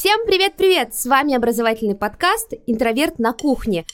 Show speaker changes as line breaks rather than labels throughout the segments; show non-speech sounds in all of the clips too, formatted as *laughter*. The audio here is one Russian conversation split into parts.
Всем привет-привет! С вами образовательный подкаст «Интроверт на кухне».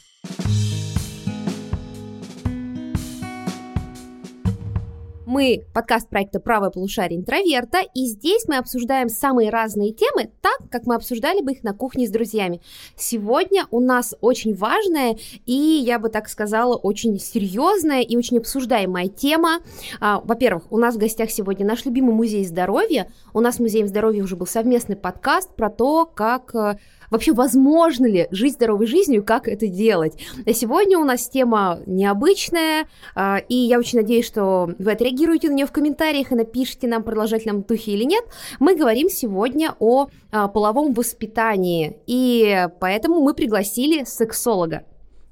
Мы подкаст проекта «Правое полушарие интроверта», и здесь мы обсуждаем самые разные темы так, как мы обсуждали бы их на кухне с друзьями. Сегодня у нас очень важная и, я бы так сказала, очень серьезная и очень обсуждаемая тема. А, во-первых, у нас в гостях сегодня наш любимый музей здоровья. У нас в Музее здоровья уже был совместный подкаст про то, как э, вообще возможно ли жить здоровой жизнью, как это делать. А сегодня у нас тема необычная, а, и я очень надеюсь, что вы отреагируете на нее в комментариях и напишите нам, продолжать нам духе или нет. Мы говорим сегодня о а, половом воспитании, и поэтому мы пригласили сексолога.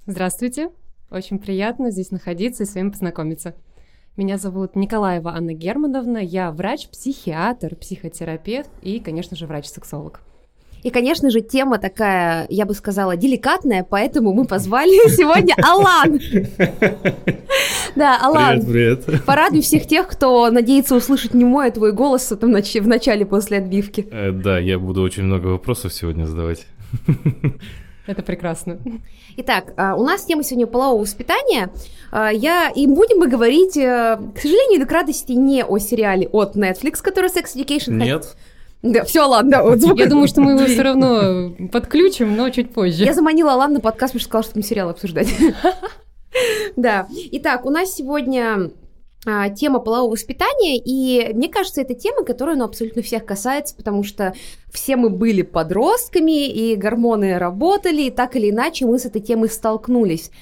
Здравствуйте, очень приятно здесь находиться и с вами познакомиться. Меня зовут Николаева Анна Германовна, я врач-психиатр, психотерапевт и, конечно же, врач-сексолог.
И, конечно же, тема такая, я бы сказала, деликатная, поэтому мы позвали *laughs* сегодня Алан. *laughs* Да, Алан.
Привет, привет.
Порадуй всех тех, кто надеется услышать не мой, а твой голос там в начале после отбивки.
Э, да, я буду очень много вопросов сегодня задавать. *laughs*
Это прекрасно.
Итак, а, у нас тема сегодня полового воспитания. А, я, и будем мы говорить, э, к сожалению или к радости, не о сериале от Netflix, который Sex Education.
Нет.
Да, все, ладно. Вот
звук. Я думаю, что мы его все равно подключим, но чуть позже.
Я заманила Алан на подкаст, потому что сказала, что мы сериал обсуждать. *laughs* Да. Итак, у нас сегодня а, тема полового воспитания, и мне кажется, это тема, которая ну, абсолютно всех касается, потому что все мы были подростками, и гормоны работали, и так или иначе мы с этой темой столкнулись.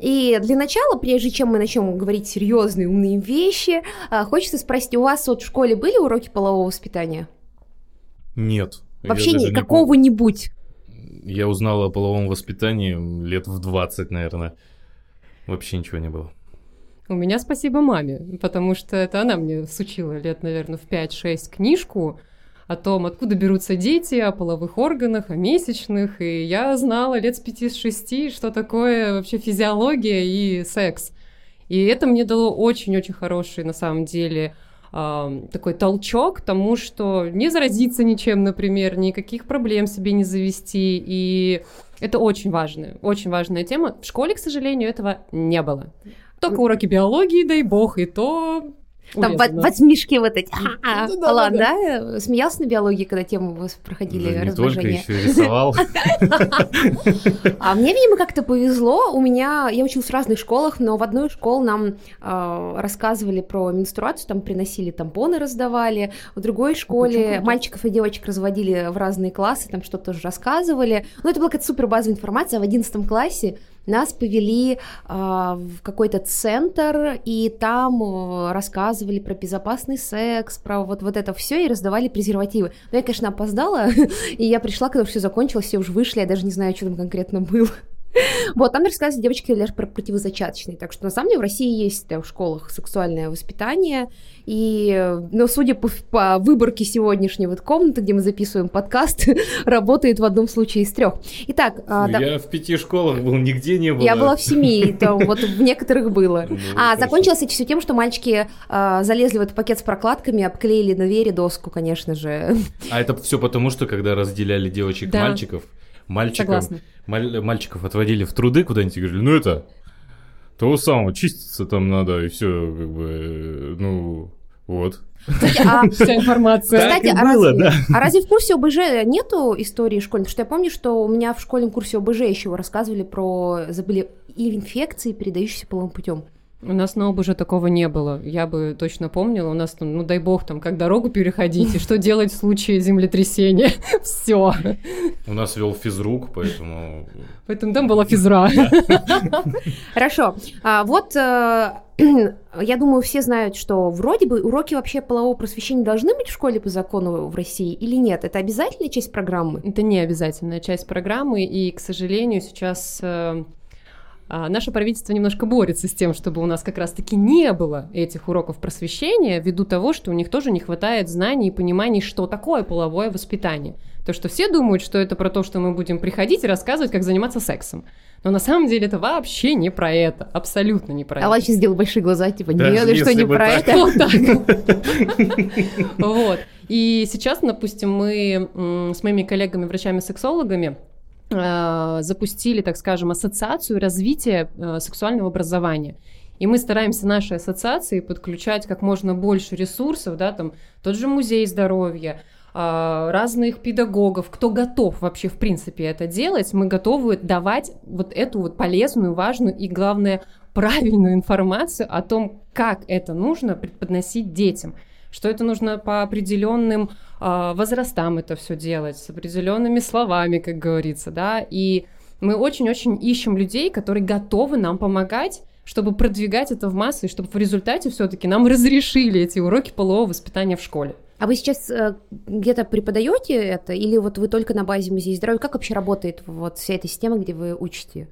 И для начала, прежде чем мы начнем говорить серьезные умные вещи, а, хочется спросить, у вас вот в школе были уроки полового воспитания?
Нет.
Вообще не, какого-нибудь.
Я узнал о половом воспитании лет в 20, наверное. Вообще ничего не было.
У меня спасибо маме, потому что это она мне сучила лет, наверное, в 5-6 книжку о том, откуда берутся дети, о половых органах, о месячных, и я знала лет с 5-6, что такое вообще физиология и секс. И это мне дало очень-очень хороший, на самом деле, такой толчок тому, что не заразиться ничем, например, никаких проблем себе не завести. И это очень важная, очень важная тема. В школе, к сожалению, этого не было. Только уроки биологии, дай бог, и то
там возмишки вот эти. А, да, Алан, да, Смеялся на биологии, когда тему у вас проходили
да, Не только, еще рисовал. *laughs*
А мне, видимо, как-то повезло. У меня, я училась в разных школах, но в одной школе нам а, рассказывали про менструацию, там приносили тампоны, раздавали. В другой а школе мальчиков и девочек разводили в разные классы, там что-то тоже рассказывали. Ну, это была какая-то супер базовая информация. А в одиннадцатом классе нас повели э, в какой-то центр, и там э, рассказывали про безопасный секс, про вот, вот это все, и раздавали презервативы. Но я, конечно, опоздала, *laughs* и я пришла, когда все закончилось, все уже вышли, я даже не знаю, что там конкретно было. *laughs* Вот, там рассказывают девочки лишь про противозачаточные. Так что, на самом деле, в России есть да, в школах сексуальное воспитание. И, ну, судя по, по выборке сегодняшней вот комнаты, где мы записываем подкаст, *laughs* работает в одном случае из трех. Итак...
А, да... Я в пяти школах был, нигде не было.
Я была в семи, там, *laughs* вот в некоторых было. Ну, а, закончилось это все тем, что мальчики а, залезли в этот пакет с прокладками, обклеили на вере доску, конечно же.
А это все потому, что когда разделяли девочек и мальчиков, мальчиков, маль, мальчиков отводили в труды куда-нибудь и говорили, ну это того самого, чиститься там надо, и все, как бы, э, ну, вот.
Кстати, а... *laughs* Вся информация.
Кстати, а, было, разве, да. а разве в курсе ОБЖ нету истории школьной? Потому что я помню, что у меня в школьном курсе ОБЖ еще рассказывали про забыли и инфекции, передающиеся половым путем.
У нас на уже такого не было. Я бы точно помнила. У нас там, ну дай бог, там, как дорогу переходить, и что делать в случае землетрясения. *laughs* Все.
У нас вел физрук, поэтому...
Поэтому там была физра.
Хорошо. А, вот э, *clears throat* я думаю, все знают, что вроде бы уроки вообще полового просвещения должны быть в школе по закону в России или нет? Это обязательная часть программы?
Это не обязательная часть программы, и, к сожалению, сейчас э, а, наше правительство немножко борется с тем, чтобы у нас как раз-таки не было этих уроков просвещения, ввиду того, что у них тоже не хватает знаний и пониманий, что такое половое воспитание. То, что все думают, что это про то, что мы будем приходить и рассказывать, как заниматься сексом. Но на самом деле это вообще не про это. Абсолютно не про
это. Алла сейчас сделал большие глаза, типа, нет, что не про это. *laughs*
Вот. И сейчас, допустим, мы с моими коллегами-врачами-сексологами запустили, так скажем, ассоциацию развития э, сексуального образования. И мы стараемся нашей ассоциации подключать как можно больше ресурсов, да, там тот же музей здоровья, а, разных педагогов, кто готов вообще в принципе это делать, мы готовы давать вот эту вот полезную, важную и, главное, правильную информацию о том, как это нужно преподносить детям что это нужно по определенным э, возрастам это все делать, с определенными словами, как говорится, да, и мы очень-очень ищем людей, которые готовы нам помогать, чтобы продвигать это в массы, и чтобы в результате все-таки нам разрешили эти уроки полового воспитания в школе.
А вы сейчас э, где-то преподаете это, или вот вы только на базе музея здоровья? Как вообще работает вот вся эта система, где вы учите?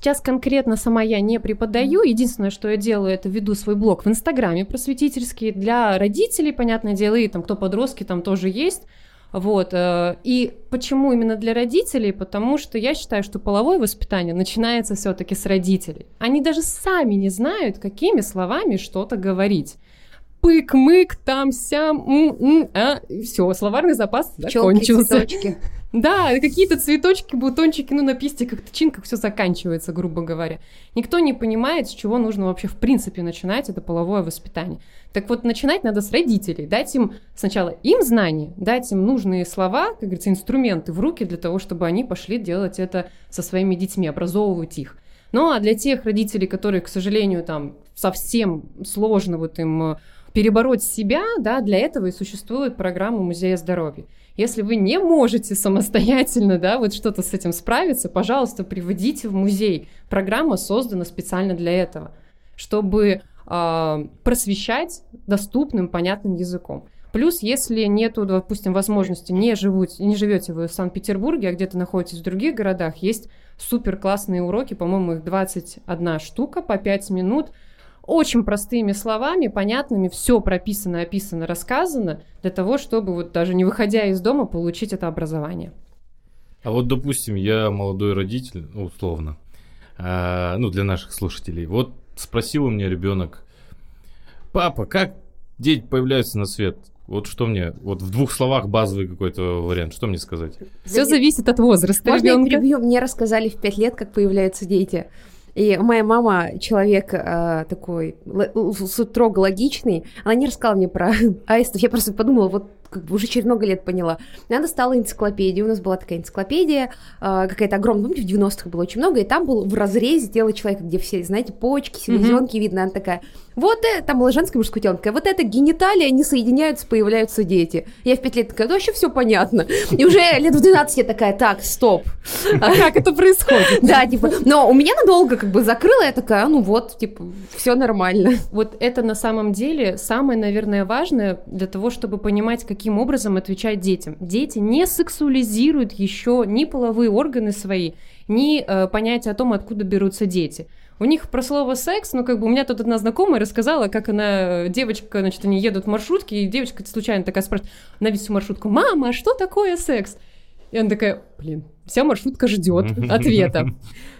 Сейчас конкретно сама я не преподаю. Единственное, что я делаю, это веду свой блог в Инстаграме просветительский для родителей, понятное дело, и там кто подростки, там тоже есть. Вот. Э, и почему именно для родителей? Потому что я считаю, что половое воспитание начинается все-таки с родителей. Они даже сами не знают, какими словами что-то говорить пык-мык, там-сям, а, все, словарный запас закончился. Цветочки. Да, какие-то цветочки, бутончики, ну, на пистиках, тычинках все заканчивается, грубо говоря. Никто не понимает, с чего нужно вообще в принципе начинать это половое воспитание. Так вот, начинать надо с родителей, дать им сначала им знания, дать им нужные слова, как говорится, инструменты в руки для того, чтобы они пошли делать это со своими детьми, образовывать их. Ну, а для тех родителей, которые, к сожалению, там совсем сложно вот им перебороть себя, да, для этого и существует программа Музея здоровья. Если вы не можете самостоятельно, да, вот что-то с этим справиться, пожалуйста, приводите в музей. Программа создана специально для этого, чтобы э, просвещать доступным, понятным языком. Плюс, если нету, допустим, возможности, не, живут, не живете вы в Санкт-Петербурге, а где-то находитесь в других городах, есть супер классные уроки, по-моему, их 21 штука по 5 минут – очень простыми словами, понятными, все прописано, описано, рассказано, для того, чтобы вот даже не выходя из дома получить это образование.
А вот, допустим, я молодой родитель, ну, условно, а, ну, для наших слушателей. Вот спросил у меня ребенок, папа, как дети появляются на свет? Вот что мне, вот в двух словах базовый какой-то вариант, что мне сказать?
Все зависит от возраста
Можно ребенка. я перебью? Мне рассказали в пять лет, как появляются дети. И моя мама человек э, такой строго логичный, она не рассказала мне про *laughs* аистов, я просто подумала, вот как бы уже через много лет поняла. Она достала энциклопедию, у нас была такая энциклопедия, э, какая-то огромная, помните, в 90-х было очень много, и там был в разрезе тело человека, где все, знаете, почки, селезенки mm-hmm. видно, она такая, вот это, там было женское мужское тело, такая, вот это гениталии, они соединяются, появляются дети. Я в пять лет такая, да вообще все понятно. И уже лет в 12 я такая, так, стоп.
А как это происходит?
Да, типа, но у меня надолго как бы закрыла, я такая, ну вот, типа, все нормально.
Вот это на самом деле самое, наверное, важное для того, чтобы понимать, каким образом отвечать детям. Дети не сексуализируют еще ни половые органы свои, ни э, понятие о том, откуда берутся дети. У них про слово секс, ну, как бы у меня тут одна знакомая рассказала, как она, девочка, значит, они едут в маршрутке, и девочка случайно такая спрашивает на всю маршрутку, мама, а что такое секс? И она такая, блин, вся маршрутка ждет *laughs* ответа.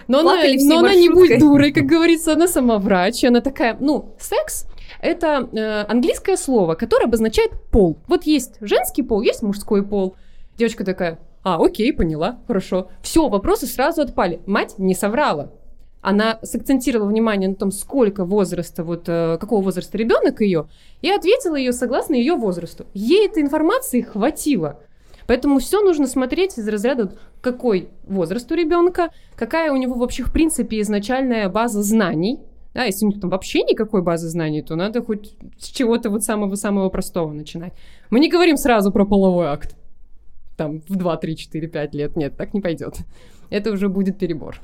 Но, она, но она не будет дурой, как говорится, она сама врач, и она такая, ну, секс это э, английское слово, которое обозначает пол. Вот есть женский пол, есть мужской пол. Девочка такая, а, окей, поняла, хорошо. Все, вопросы сразу отпали. Мать не соврала она сакцентировала внимание на том, сколько возраста, вот э, какого возраста ребенок ее, и ответила ее согласно ее возрасту. Ей этой информации хватило. Поэтому все нужно смотреть из разряда, какой возраст у ребенка, какая у него вообще в принципе изначальная база знаний. Да, если у них там вообще никакой базы знаний, то надо хоть с чего-то вот самого-самого простого начинать. Мы не говорим сразу про половой акт. Там в 2, 3, 4, 5 лет. Нет, так не пойдет. Это уже будет перебор.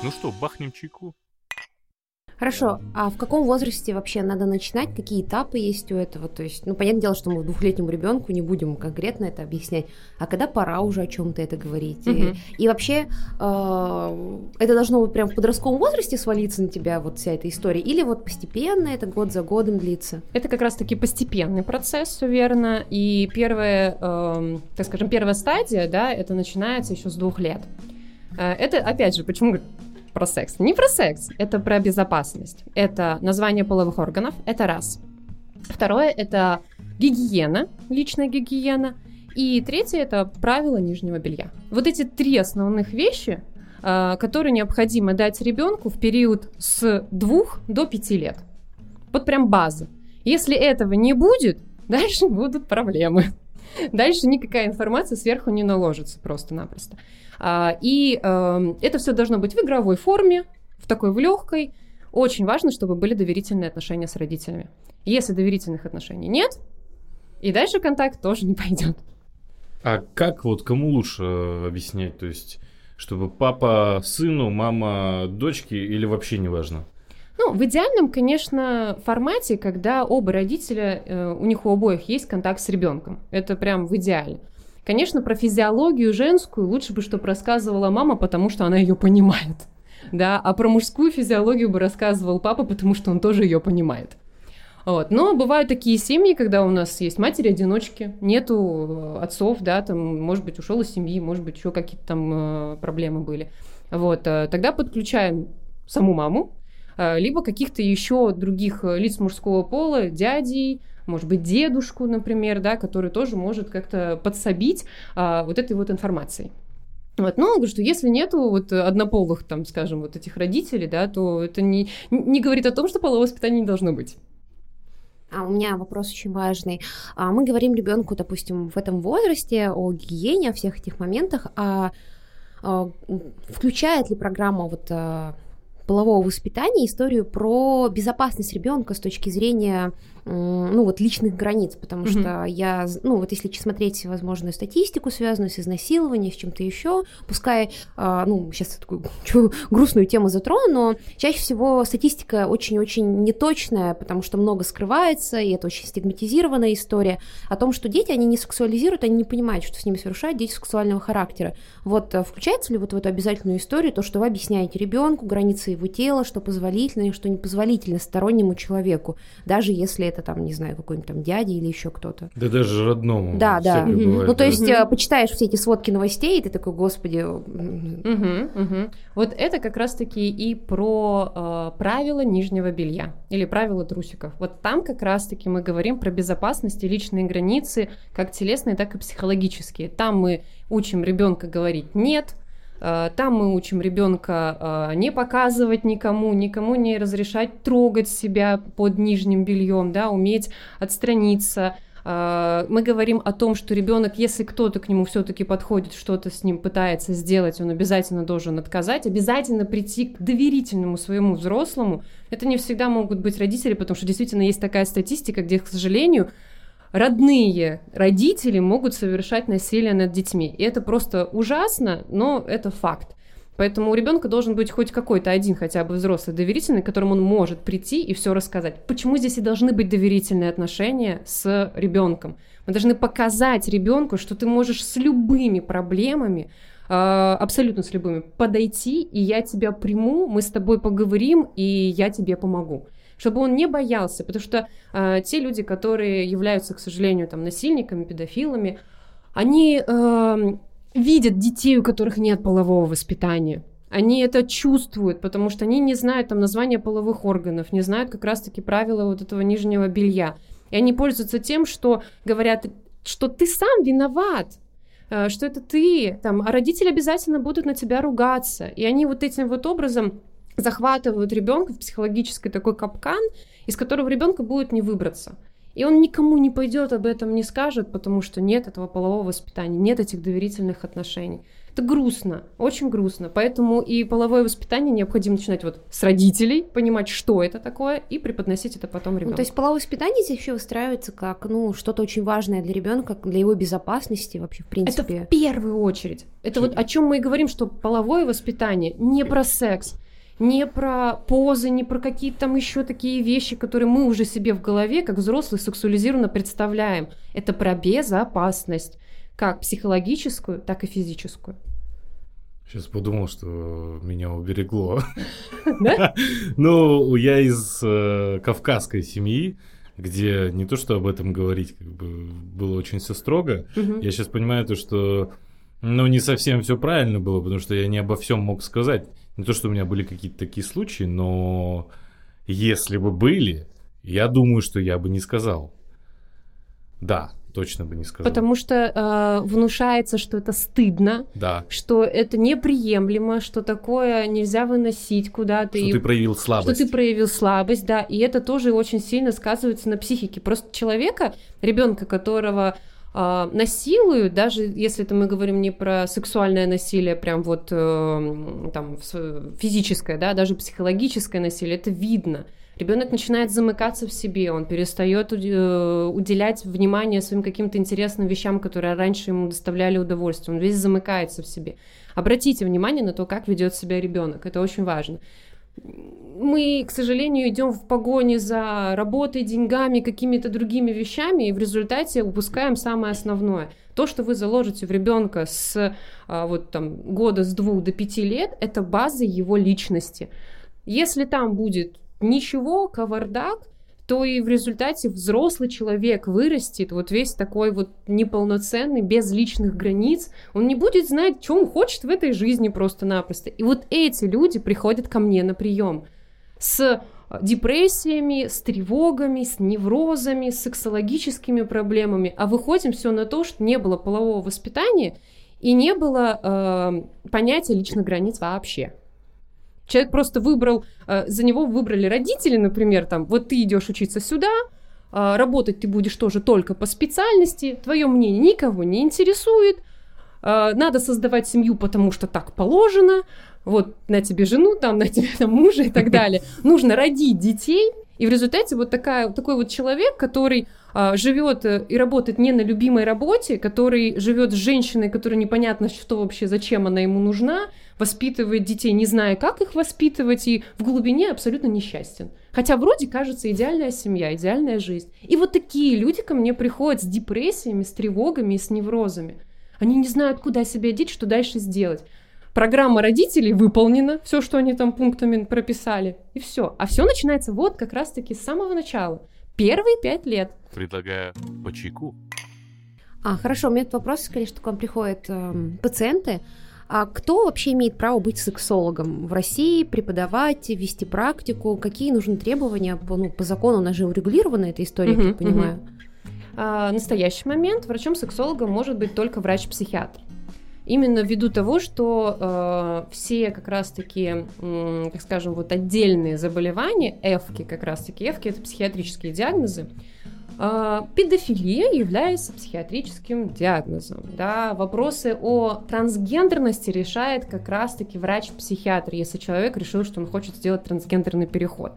Ну что, бахнем чайку?
Хорошо, а в каком возрасте вообще надо начинать? Какие этапы есть у этого? То есть, ну, понятное дело, что мы двухлетнему ребенку не будем конкретно это объяснять, а когда пора уже о чем-то это говорить? Угу. И, и вообще, э, это должно быть прям в подростковом возрасте свалиться на тебя вот вся эта история? Или вот постепенно это год за годом длится?
Это как раз-таки постепенный процесс, все верно. И первая, э, так скажем, первая стадия, да, это начинается еще с двух лет. Э, это, опять же, почему про секс. Не про секс, это про безопасность. Это название половых органов, это раз. Второе, это гигиена, личная гигиена. И третье, это правила нижнего белья. Вот эти три основных вещи, а, которые необходимо дать ребенку в период с двух до пяти лет. Вот прям база. Если этого не будет, *laughs* дальше будут проблемы. *laughs* Дальше никакая информация сверху не наложится просто-напросто. А, и эм, это все должно быть в игровой форме, в такой в легкой. Очень важно, чтобы были доверительные отношения с родителями. Если доверительных отношений нет, и дальше контакт тоже не пойдет.
А как вот кому лучше э, объяснять? То есть, чтобы папа сыну, мама дочке или вообще не важно?
Ну, в идеальном, конечно, формате, когда оба родителя, э, у них у обоих есть контакт с ребенком. Это прям в идеале. Конечно, про физиологию женскую лучше бы, чтобы рассказывала мама, потому что она ее понимает. Да, а про мужскую физиологию бы рассказывал папа, потому что он тоже ее понимает. Вот. Но бывают такие семьи, когда у нас есть матери-одиночки, нету э, отцов, да, там, может быть, ушел из семьи, может быть, еще какие-то там э, проблемы были. Вот. Тогда подключаем саму маму, либо каких-то еще других лиц мужского пола, дядей, может быть, дедушку, например, да, который тоже может как-то подсобить а, вот этой вот информацией. Вот, но говорю, что если нету вот однополых, там, скажем, вот этих родителей, да, то это не, не говорит о том, что половое воспитание не должно быть.
А у меня вопрос очень важный. А мы говорим ребенку, допустим, в этом возрасте о гигиене, о всех этих моментах, а, а включает ли программа вот а, полового воспитания историю про безопасность ребенка с точки зрения ну, вот личных границ, потому mm-hmm. что я, ну, вот если смотреть возможную статистику, связанную с изнасилованием, с чем-то еще, пускай, а, ну, сейчас такую *laughs* грустную тему затрону, но чаще всего статистика очень-очень неточная, потому что много скрывается, и это очень стигматизированная история о том, что дети, они не сексуализируют, они не понимают, что с ними совершают дети сексуального характера. Вот э, включается ли вот в эту обязательную историю то, что вы объясняете ребенку границы его тела, что позволительно и что непозволительно стороннему человеку, даже если это это там, не знаю, какой-нибудь там дядя или еще кто-то.
Да даже родному.
Да, да. Угу. Бывает, ну, то есть, угу. почитаешь все эти сводки новостей, и ты такой, господи.
Угу, угу. Вот это как раз-таки и про э, правила нижнего белья или правила трусиков. Вот там как раз-таки мы говорим про безопасность и личные границы, как телесные, так и психологические. Там мы учим ребенка говорить нет, там мы учим ребенка э, не показывать никому, никому не разрешать трогать себя под нижним бельем, да, уметь отстраниться. Э, мы говорим о том, что ребенок, если кто-то к нему все-таки подходит, что-то с ним пытается сделать, он обязательно должен отказать, обязательно прийти к доверительному своему взрослому. Это не всегда могут быть родители, потому что действительно есть такая статистика, где, к сожалению, родные родители могут совершать насилие над детьми. И это просто ужасно, но это факт. Поэтому у ребенка должен быть хоть какой-то один хотя бы взрослый доверительный, к которому он может прийти и все рассказать. Почему здесь и должны быть доверительные отношения с ребенком? Мы должны показать ребенку, что ты можешь с любыми проблемами, а, абсолютно с любыми, подойти, и я тебя приму, мы с тобой поговорим, и я тебе помогу чтобы он не боялся, потому что э, те люди, которые являются, к сожалению, там насильниками, педофилами, они э, видят детей, у которых нет полового воспитания. Они это чувствуют, потому что они не знают там названия половых органов, не знают как раз-таки правила вот этого нижнего белья. И они пользуются тем, что говорят, что ты сам виноват, э, что это ты, там, а родители обязательно будут на тебя ругаться. И они вот этим вот образом захватывают ребенка в психологический такой капкан, из которого ребенка будет не выбраться. И он никому не пойдет об этом не скажет, потому что нет этого полового воспитания, нет этих доверительных отношений. Это грустно, очень грустно. Поэтому и половое воспитание необходимо начинать вот с родителей, понимать, что это такое, и преподносить это потом ребенку.
Ну, то есть половое воспитание здесь еще выстраивается как ну что-то очень важное для ребенка, для его безопасности вообще в принципе.
Это в первую очередь. Это вот о чем мы и говорим, что половое воспитание не про секс не про позы, не про какие-то там еще такие вещи, которые мы уже себе в голове, как взрослые, сексуализированно представляем. Это про безопасность, как психологическую, так и физическую.
Сейчас подумал, что меня уберегло. Да? *laughs* Ну, я из э, кавказской семьи, где не то, что об этом говорить, как бы было очень все строго. Я сейчас понимаю то, что ну, не совсем все правильно было, потому что я не обо всем мог сказать. Не то, что у меня были какие-то такие случаи, но если бы были, я думаю, что я бы не сказал. Да, точно бы не сказал.
Потому что э, внушается, что это стыдно,
да.
что это неприемлемо, что такое нельзя выносить куда-то.
Что и... ты проявил слабость.
Что ты проявил слабость, да. И это тоже очень сильно сказывается на психике. Просто человека, ребенка, которого э, насилуют, даже если это мы говорим не про сексуальное насилие, прям вот э, там физическое, да, даже психологическое насилие, это видно. Ребенок начинает замыкаться в себе, он перестает э, уделять внимание своим каким-то интересным вещам, которые раньше ему доставляли удовольствие. Он весь замыкается в себе. Обратите внимание на то, как ведет себя ребенок. Это очень важно мы, к сожалению, идем в погоне за работой, деньгами, какими-то другими вещами, и в результате упускаем самое основное. То, что вы заложите в ребенка с а, вот там года с двух до пяти лет, это база его личности. Если там будет ничего, кавардак, то и в результате взрослый человек вырастет вот весь такой вот неполноценный, без личных границ. Он не будет знать, что он хочет в этой жизни просто-напросто. И вот эти люди приходят ко мне на прием с депрессиями, с тревогами, с неврозами, с сексологическими проблемами, а выходим все на то, что не было полового воспитания и не было э, понятия личных границ вообще. Человек просто выбрал, э, за него выбрали родители, например, там, вот ты идешь учиться сюда, э, работать ты будешь тоже только по специальности, твое мнение никого не интересует, э, надо создавать семью, потому что так положено, вот на тебе жену, там, на тебе там мужа и так далее. Нужно родить детей, и в результате вот такая, такой вот человек, который а, живет э, и работает не на любимой работе, который живет с женщиной, которая непонятно, что вообще, зачем она ему нужна, воспитывает детей, не зная, как их воспитывать, и в глубине абсолютно несчастен. Хотя вроде кажется идеальная семья, идеальная жизнь. И вот такие люди ко мне приходят с депрессиями, с тревогами и с неврозами. Они не знают, куда себя деть, что дальше сделать программа родителей выполнена, все, что они там пунктами прописали, и все. А все начинается вот как раз-таки с самого начала. Первые пять лет.
Предлагаю по чайку.
А, хорошо, у меня тут вопрос, конечно, к вам приходят э, пациенты. А кто вообще имеет право быть сексологом в России, преподавать, вести практику? Какие нужны требования? По, ну, по закону у нас же урегулирована эта история, uh-huh, я понимаю. Uh-huh.
А, настоящий момент врачом-сексологом может быть только врач-психиатр. Именно ввиду того, что э, все как раз-таки, э, так скажем, вот отдельные заболевания, эфки как раз-таки, эфки это психиатрические диагнозы, э, педофилия является психиатрическим диагнозом. Да? Вопросы о трансгендерности решает как раз-таки врач-психиатр, если человек решил, что он хочет сделать трансгендерный переход.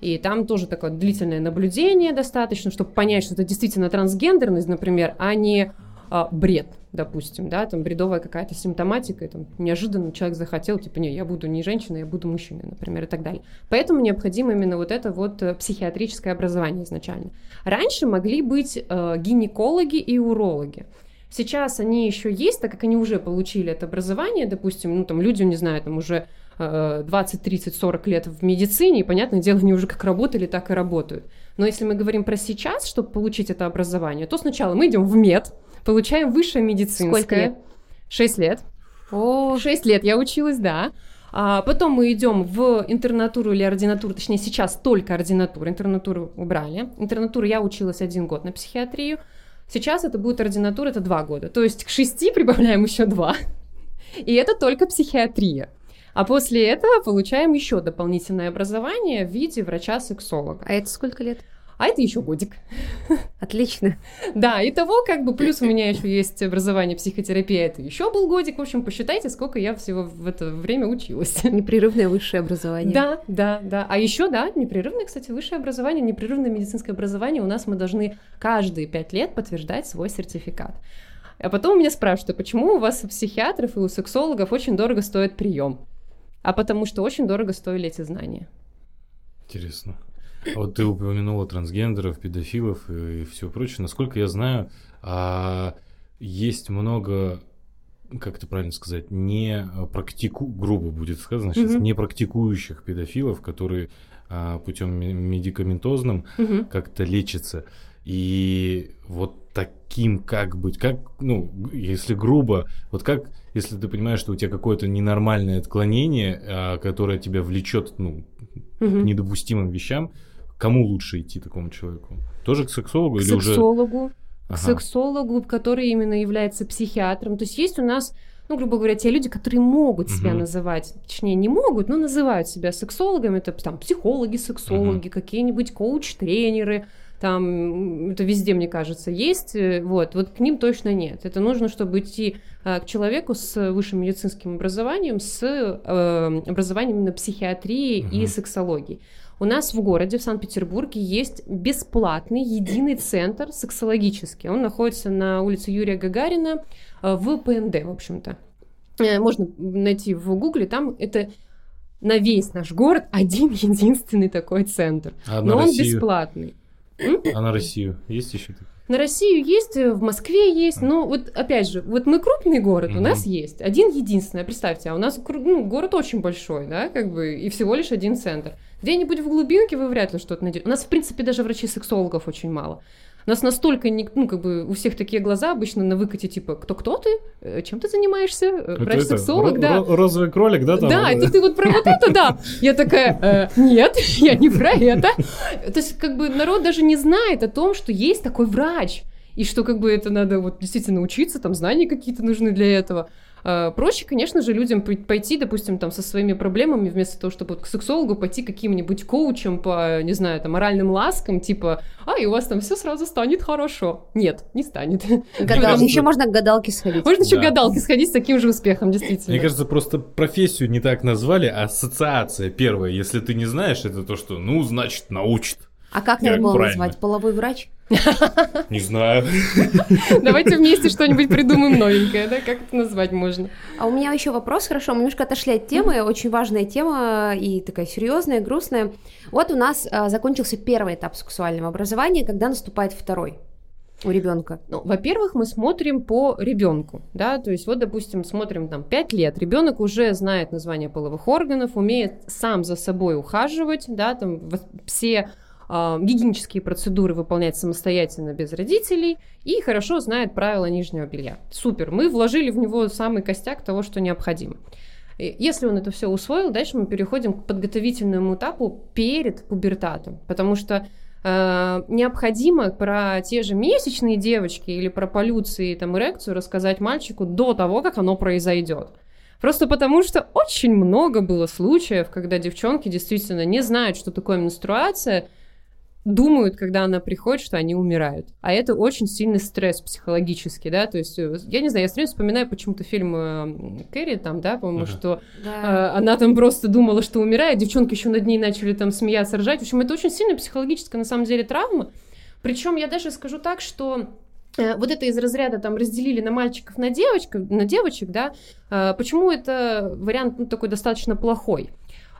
И там тоже такое длительное наблюдение достаточно, чтобы понять, что это действительно трансгендерность, например, а не а, бред, допустим, да, там бредовая какая-то симптоматика, и там неожиданно человек захотел, типа, не, я буду не женщиной, я буду мужчиной, например, и так далее. Поэтому необходимо именно вот это вот э, психиатрическое образование изначально. Раньше могли быть э, гинекологи и урологи. Сейчас они еще есть, так как они уже получили это образование, допустим, ну там люди, не знаю, там уже 20, 30, 40 лет в медицине, и, понятное дело, они уже как работали, так и работают. Но если мы говорим про сейчас, чтобы получить это образование, то сначала мы идем в мед, Получаем высшее медицинское.
Сколько лет?
Шесть лет. О, шесть лет я училась, да. А потом мы идем в интернатуру или ординатуру, точнее сейчас только ординатура, интернатуру убрали. Интернатуру я училась один год на психиатрию. Сейчас это будет ординатура, это два года. То есть к шести прибавляем еще два. И это только психиатрия. А после этого получаем еще дополнительное образование в виде врача-сексолога.
А это сколько лет?
А это еще годик.
Отлично.
Да, и того как бы плюс у меня еще есть образование психотерапия, это еще был годик. В общем, посчитайте, сколько я всего в это время училась.
Непрерывное высшее образование.
Да, да, да. А еще, да, непрерывное, кстати, высшее образование, непрерывное медицинское образование. У нас мы должны каждые пять лет подтверждать свой сертификат. А потом у меня спрашивают, а почему у вас у психиатров и у сексологов очень дорого стоит прием? а потому что очень дорого стоили эти знания.
Интересно. Вот ты упомянула трансгендеров, педофилов и все прочее. Насколько я знаю, а, есть много как это правильно сказать, не практику, грубо будет сказано сейчас, mm-hmm. не практикующих педофилов, которые а, путем медикаментозным mm-hmm. как-то лечатся. И вот таким как быть, как, ну, если грубо, вот как, если ты понимаешь, что у тебя какое-то ненормальное отклонение, а, которое тебя влечет, ну, угу. к недопустимым вещам, кому лучше идти такому человеку? Тоже к сексологу
к
или
сексологу, уже... К ага. сексологу, который именно является психиатром. То есть есть у нас ну, грубо говоря, те люди, которые могут себя угу. называть, точнее, не могут, но называют себя сексологами, это там психологи, сексологи, угу. какие-нибудь коуч-тренеры, там это везде, мне кажется, есть, э, вот, вот к ним точно нет. Это нужно, чтобы идти а, к человеку с высшим медицинским образованием, с э, образованием на психиатрии угу. и сексологии. У нас в городе, в Санкт-Петербурге, есть бесплатный единый центр сексологический. Он находится на улице Юрия Гагарина э, в ПНД, в общем-то. Э, можно найти в Гугле, там это на весь наш город один *laughs* единственный такой центр. А Но он Россию? бесплатный.
А на Россию есть еще такие?
На Россию есть, э, в Москве есть, но вот опять же, вот мы крупный город, mm-hmm. у нас есть один единственный, представьте, а у нас ну, город очень большой, да, как бы, и всего лишь один центр. Где-нибудь в глубинке вы вряд ли что-то найдете. У нас, в принципе, даже врачей-сексологов очень мало. У нас настолько, не, ну, как бы, у всех такие глаза обычно на выкате, типа, кто-кто ты? Э, чем ты занимаешься? Э, врач-сексолог, да.
Розовый кролик, да?
Там? Да, это ты вот про вот это, да. Я такая, э, нет, *laughs* я не про это. То есть, как бы, народ даже не знает о том, что есть такой врач. И что, как бы, это надо вот действительно учиться, там, знания какие-то нужны для этого. А, проще, конечно же, людям пойти, допустим, там со своими проблемами, вместо того, чтобы к сексологу пойти каким-нибудь коучем по, не знаю, там, моральным ласкам, типа, а, и у вас там все сразу станет хорошо. Нет, не станет.
Гадал... Еще можно к гадалке сходить.
Можно еще к гадалке сходить с таким же успехом, действительно.
Мне кажется, просто профессию не так назвали, а ассоциация первая. Если ты не знаешь, это то, что, ну, значит, научит.
А как надо было назвать? Половой врач? *laughs*
Не знаю.
Давайте вместе *laughs* что-нибудь придумаем новенькое, да? Как это назвать можно?
А у меня еще вопрос, хорошо, мы немножко отошли от темы, очень важная тема и такая серьезная, грустная. Вот у нас а, закончился первый этап сексуального образования, когда наступает второй у ребенка?
Ну, во-первых, мы смотрим по ребенку, да, то есть вот, допустим, смотрим там 5 лет, ребенок уже знает название половых органов, умеет сам за собой ухаживать, да, там все э, гигиенические процедуры выполнять самостоятельно без родителей и хорошо знает правила нижнего белья. Супер, мы вложили в него самый костяк того, что необходимо. Если он это все усвоил, дальше мы переходим к подготовительному этапу перед пубертатом, потому что э, необходимо про те же месячные девочки или про полюции, там, эрекцию рассказать мальчику до того, как оно произойдет. Просто потому, что очень много было случаев, когда девчонки действительно не знают, что такое менструация, думают, когда она приходит, что они умирают. А это очень сильный стресс психологический, да, то есть, э, я не знаю, я все время вспоминаю почему-то фильм э, Кэрри там, да, по-моему, ага. что да. э, она там просто думала, что умирает, девчонки еще над ней начали там смеяться, ржать. В общем, это очень сильная психологическая, на самом деле, травма. Причем я даже скажу так, что э, вот это из разряда там разделили на мальчиков, на девочек, на девочек, да, э, почему это вариант ну, такой достаточно плохой?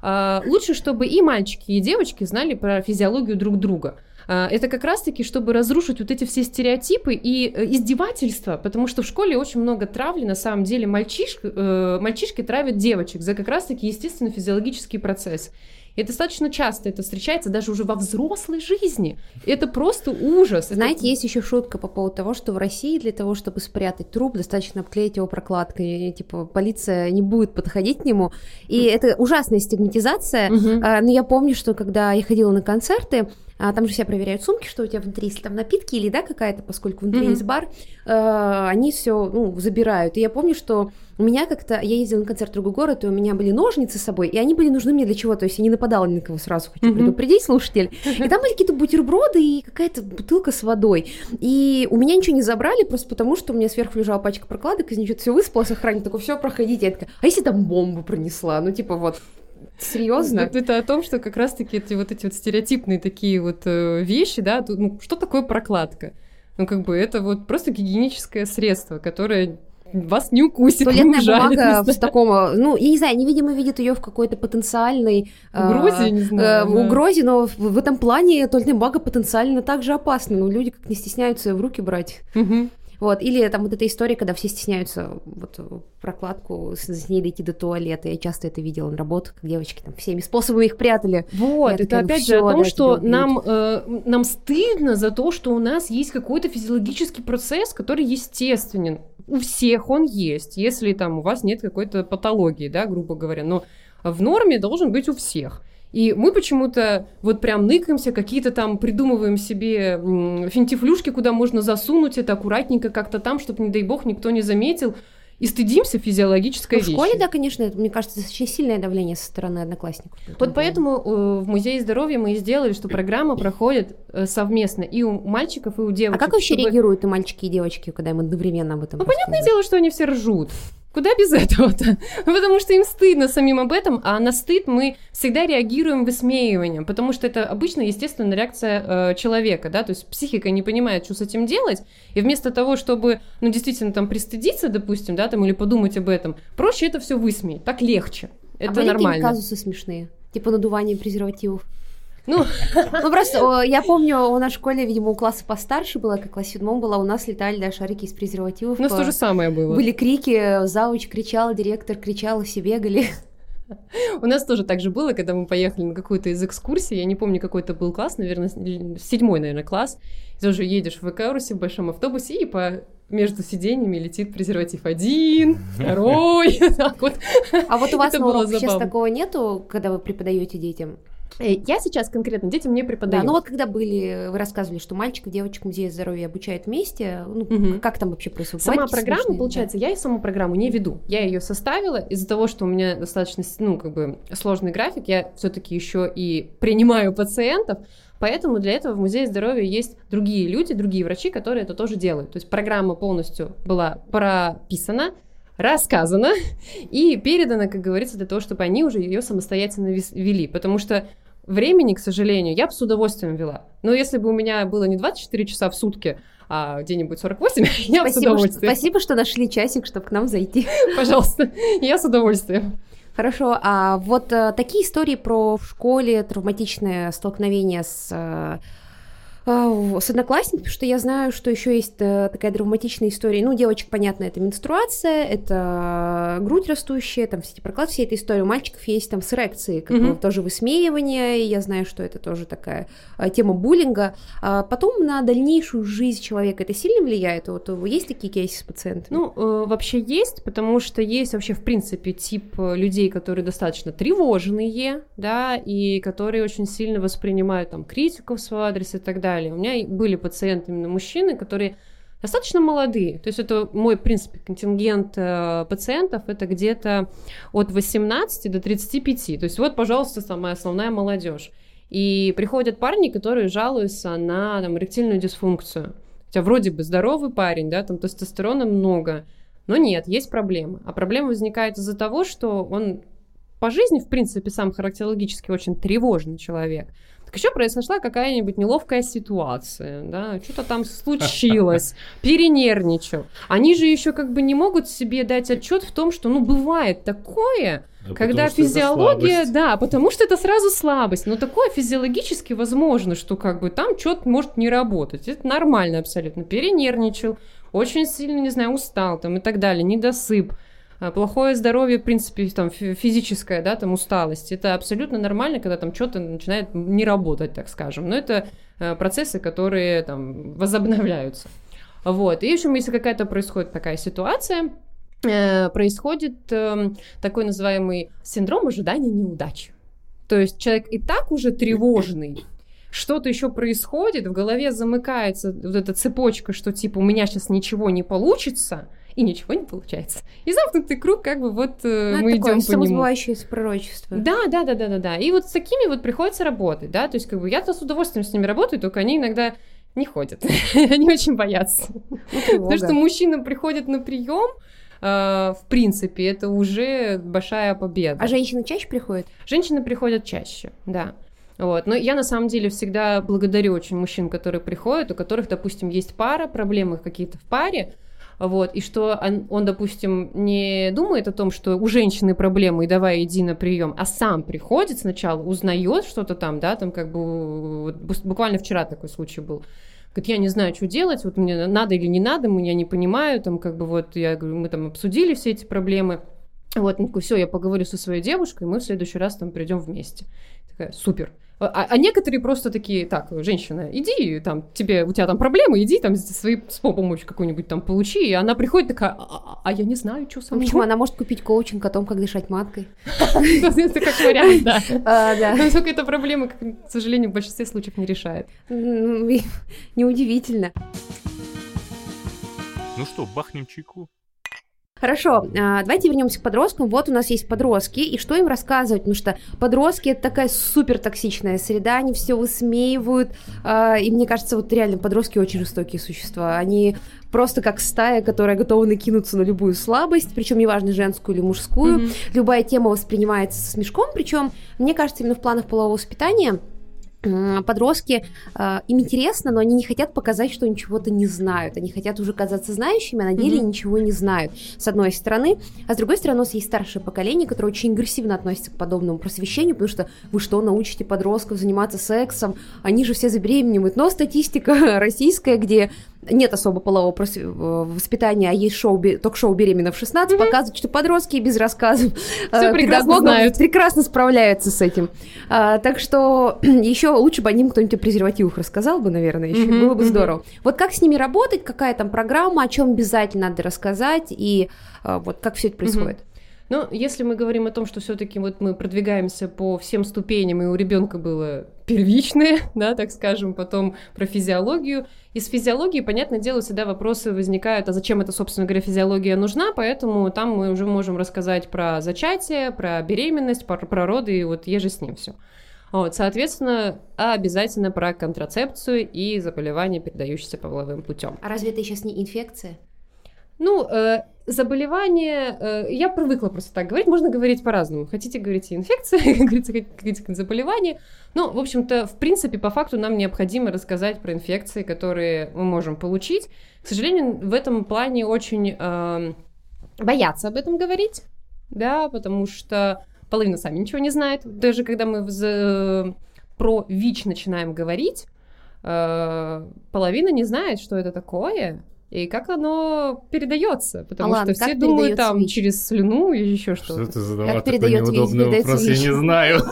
А, лучше, чтобы и мальчики, и девочки знали про физиологию друг друга. А, это как раз-таки, чтобы разрушить вот эти все стереотипы и э, издевательства, потому что в школе очень много травли, на самом деле мальчиш, э, мальчишки травят девочек за как раз-таки естественно физиологический процесс. И достаточно часто это встречается даже уже во взрослой жизни. Это просто ужас.
Знаете,
это...
есть еще шутка по поводу того, что в России для того, чтобы спрятать труп, достаточно обклеить его прокладкой. И, типа, полиция не будет подходить к нему. И это ужасная стигматизация. Uh-huh. Но я помню, что когда я ходила на концерты, а, там же все проверяют сумки, что у тебя внутри, если там напитки или да какая-то, поскольку внутри mm-hmm. есть бар, э, они все ну, забирают. И я помню, что у меня как-то, я ездила на концерт в другой город, и у меня были ножницы с собой, и они были нужны мне для чего, то есть я не нападала ни на кого сразу, хочу mm-hmm. предупредить слушатель. И там были какие-то бутерброды и какая-то бутылка с водой. И у меня ничего не забрали, просто потому что у меня сверху лежала пачка прокладок, из нее все выспалось, охранник такой, все, проходите. Я такая, а если там бомбу пронесла? Ну, типа вот, Серьезно?
Это, о том, что как раз-таки эти вот эти вот стереотипные такие вот э, вещи, да, ну, что такое прокладка? Ну, как бы это вот просто гигиеническое средство, которое вас не укусит.
Туалетная не бумага в таком, ну, я не знаю, невидимо видит ее в какой-то потенциальной
угрозе, не знаю,
э, угрозе, но в, в этом плане туалетная бумага потенциально также опасна. Ну, люди как не стесняются в руки брать.
Угу.
Вот, или там вот эта история, когда все стесняются вот прокладку с ней дойти до туалета. Я часто это видела на работах, как девочки там всеми способами их прятали.
Вот, это такая, опять ну, же о том, да, что нам, э, нам стыдно за то, что у нас есть какой-то физиологический процесс, который естественен. У всех он есть, если там у вас нет какой-то патологии, да, грубо говоря. Но в норме должен быть у всех. И мы почему-то вот прям ныкаемся, какие-то там придумываем себе финтифлюшки, куда можно засунуть это аккуратненько как-то там, чтобы, не дай бог, никто не заметил. И стыдимся физиологической ну,
В школе, да, конечно, это, мне кажется, очень сильное давление со стороны одноклассников.
Вот поэтому э, в Музее здоровья мы и сделали, что программа проходит э, совместно и у мальчиков, и у девочек.
А как вообще чтобы... реагируют и мальчики, и девочки, когда им одновременно об этом
Ну, понятное дело, что они все ржут. Куда без этого-то? *laughs* Потому что им стыдно самим об этом, а на стыд мы всегда реагируем высмеиванием, потому что это обычно естественная реакция э, человека, да, то есть психика не понимает, что с этим делать, и вместо того, чтобы, ну, действительно там пристыдиться, допустим, да, там, или подумать об этом, проще это все высмеять, так легче, это а нормально.
А казусы смешные? Типа надувание презервативов? Ну, *laughs* ну просто я помню, у нас в школе, видимо, у класса постарше было, как класс седьмом была, у нас летали, да, шарики из презервативов.
У нас то же самое было.
Были крики, зауч кричал, директор кричал, все бегали.
У нас тоже так же было, когда мы поехали на какую-то из экскурсий, я не помню, какой это был класс, наверное, седьмой, наверное, класс. Тоже едешь в Экаурусе в большом автобусе, и по между сиденьями летит презерватив один, *laughs* второй, *laughs* так вот.
А вот у вас сейчас такого нету, когда вы преподаете детям?
Э, я сейчас конкретно детям не преподаю.
Да, ну вот когда были, вы рассказывали, что мальчиков, девочек музея здоровья обучают вместе, ну, угу. как там вообще происходит?
Сама программа, смешные, получается, да. я и саму программу не веду. Я ее составила из-за того, что у меня достаточно, ну, как бы сложный график, я все-таки еще и принимаю пациентов, Поэтому для этого в Музее здоровья есть другие люди, другие врачи, которые это тоже делают. То есть программа полностью была прописана, рассказана *laughs* и передана, как говорится, для того, чтобы они уже ее самостоятельно вели. Потому что Времени, к сожалению, я бы с удовольствием вела. Но если бы у меня было не 24 часа в сутки, а где-нибудь 48, *laughs* я спасибо, с удовольствием.
Что, спасибо, что нашли часик, чтобы к нам зайти. *laughs*
Пожалуйста, я с удовольствием.
Хорошо, а вот а, такие истории про в школе травматичное столкновение с а, с одноклассниками, потому что я знаю, что еще есть э, такая драматичная история. Ну, девочек, понятно, это менструация, это грудь растущая, там все эти прокладки, вся эта история. У мальчиков есть там с эрекцией, как mm-hmm. тоже высмеивание, и я знаю, что это тоже такая а, тема буллинга. А потом на дальнейшую жизнь человека это сильно влияет? Вот есть такие кейсы с пациентами?
Ну, э, вообще есть, потому что есть вообще, в принципе, тип э, людей, которые достаточно тревожные, да, и которые очень сильно воспринимают там критику в свой адрес и так далее далее. У меня были пациенты именно мужчины, которые достаточно молодые. То есть это мой, в принципе, контингент э, пациентов, это где-то от 18 до 35. То есть вот, пожалуйста, самая основная молодежь. И приходят парни, которые жалуются на там, эректильную дисфункцию. Хотя вроде бы здоровый парень, да, там тестостерона много, но нет, есть проблемы. А проблема возникает из-за того, что он по жизни, в принципе, сам характерологически очень тревожный человек. Так еще произошла какая-нибудь неловкая ситуация, да, что-то там случилось, *laughs* перенервничал. Они же еще как бы не могут себе дать отчет в том, что, ну, бывает такое, да, когда физиология, да, потому что это сразу слабость. Но такое физиологически возможно, что как бы там что-то может не работать. Это нормально абсолютно. Перенервничал, очень сильно, не знаю, устал там и так далее, недосып. А, плохое здоровье, в принципе, там, физическая, да, там, усталость. Это абсолютно нормально, когда там что-то начинает не работать, так скажем. Но это э, процессы, которые там *laughs* возобновляются. Вот. И, общем, если какая-то происходит такая ситуация, э, происходит эм, такой называемый синдром ожидания неудачи. То есть человек и так уже тревожный, что-то еще происходит, в голове замыкается вот эта цепочка, что типа у меня сейчас ничего не получится – и ничего не получается. И замкнутый круг, как бы вот э, ну, мы идем по нему.
пророчество.
Да, да, да, да, да, да. И вот с такими вот приходится работать, да, то есть как бы я-то с удовольствием с ними работаю, только они иногда не ходят, *laughs* они очень боятся. Ну, Потому что мужчина приходит на прием, э, в принципе, это уже большая победа.
А женщины чаще приходят?
Женщины приходят чаще, да. Вот. Но я на самом деле всегда благодарю очень мужчин, которые приходят, у которых, допустим, есть пара, проблемы какие-то в паре, вот, и что он, он, допустим, не думает о том, что у женщины проблемы, и давай иди на прием, а сам приходит сначала, узнает что-то там, да, там как бы, буквально вчера такой случай был, говорит, я не знаю, что делать, вот мне надо или не надо, я не понимаю, там как бы вот, я говорю, мы там обсудили все эти проблемы, вот, ну, все, я поговорю со своей девушкой, мы в следующий раз там придем вместе. Такая, супер. А, а некоторые просто такие, так, женщина, иди, там, тебе, у тебя там проблемы, иди там свои с помощь какую-нибудь там получи. И она приходит такая, а, а, а я не знаю, что со
мной. Почему? Она может купить коучинг о том, как дышать маткой.
Это как вариант, да. *laughs* А, Но только эта проблема, к сожалению, в большинстве случаев не решает.
Ну, *laughs* неудивительно.
Ну что, бахнем чайку?
Хорошо, а, давайте вернемся к подросткам. Вот у нас есть подростки, и что им рассказывать? Потому что подростки это такая супер токсичная среда, они все высмеивают, а, и мне кажется, вот реально подростки очень жестокие существа. Они просто как стая, которая готова накинуться на любую слабость, причем неважно женскую или мужскую. Mm-hmm. Любая тема воспринимается с мешком, причем мне кажется именно в планах полового воспитания подростки, э, им интересно, но они не хотят показать, что они чего-то не знают. Они хотят уже казаться знающими, а на деле mm-hmm. ничего не знают, с одной стороны. А с другой стороны, у нас есть старшее поколение, которое очень агрессивно относится к подобному просвещению, потому что вы что, научите подростков заниматься сексом? Они же все забеременеют. Но статистика *laughs* российская, где нет особо полового э, воспитания, а есть шоу, ток-шоу «Беременна в 16», mm-hmm. показывают, что подростки без рассказов
Все прекрасно знают.
прекрасно справляются с этим. А, так что *clears throat* еще лучше бы о ним кто-нибудь о презервативах рассказал бы, наверное, еще mm-hmm. было бы здорово. Mm-hmm. Вот как с ними работать, какая там программа, о чем обязательно надо рассказать, и а, вот как все это происходит. Mm-hmm.
Но если мы говорим о том, что все-таки вот мы продвигаемся по всем ступеням, и у ребенка было первичное, *laughs* да, так скажем, потом про физиологию. Из физиологии, понятное дело, всегда вопросы возникают, а зачем это, собственно говоря, физиология нужна, поэтому там мы уже можем рассказать про зачатие, про беременность, про, про роды, и вот еже с ним все. Вот, соответственно, обязательно про контрацепцию и заболевания, передающиеся половым путем.
А разве это сейчас не инфекция?
Ну, э, заболевание, э, я привыкла просто так говорить, можно говорить по-разному. Хотите, говорите инфекция, *laughs* говорите, говорите заболевание. Ну, в общем-то, в принципе, по факту нам необходимо рассказать про инфекции, которые мы можем получить. К сожалению, в этом плане очень э, боятся об этом говорить, да, потому что половина сами ничего не знает. Даже когда мы в, про ВИЧ начинаем говорить, э, половина не знает, что это такое, и как оно передается, потому а что все думают там ВИЧ? через слюну или еще что-то.
Что ты задала как такой неудобный ВИЧ, вопрос, я не знаю. *laughs*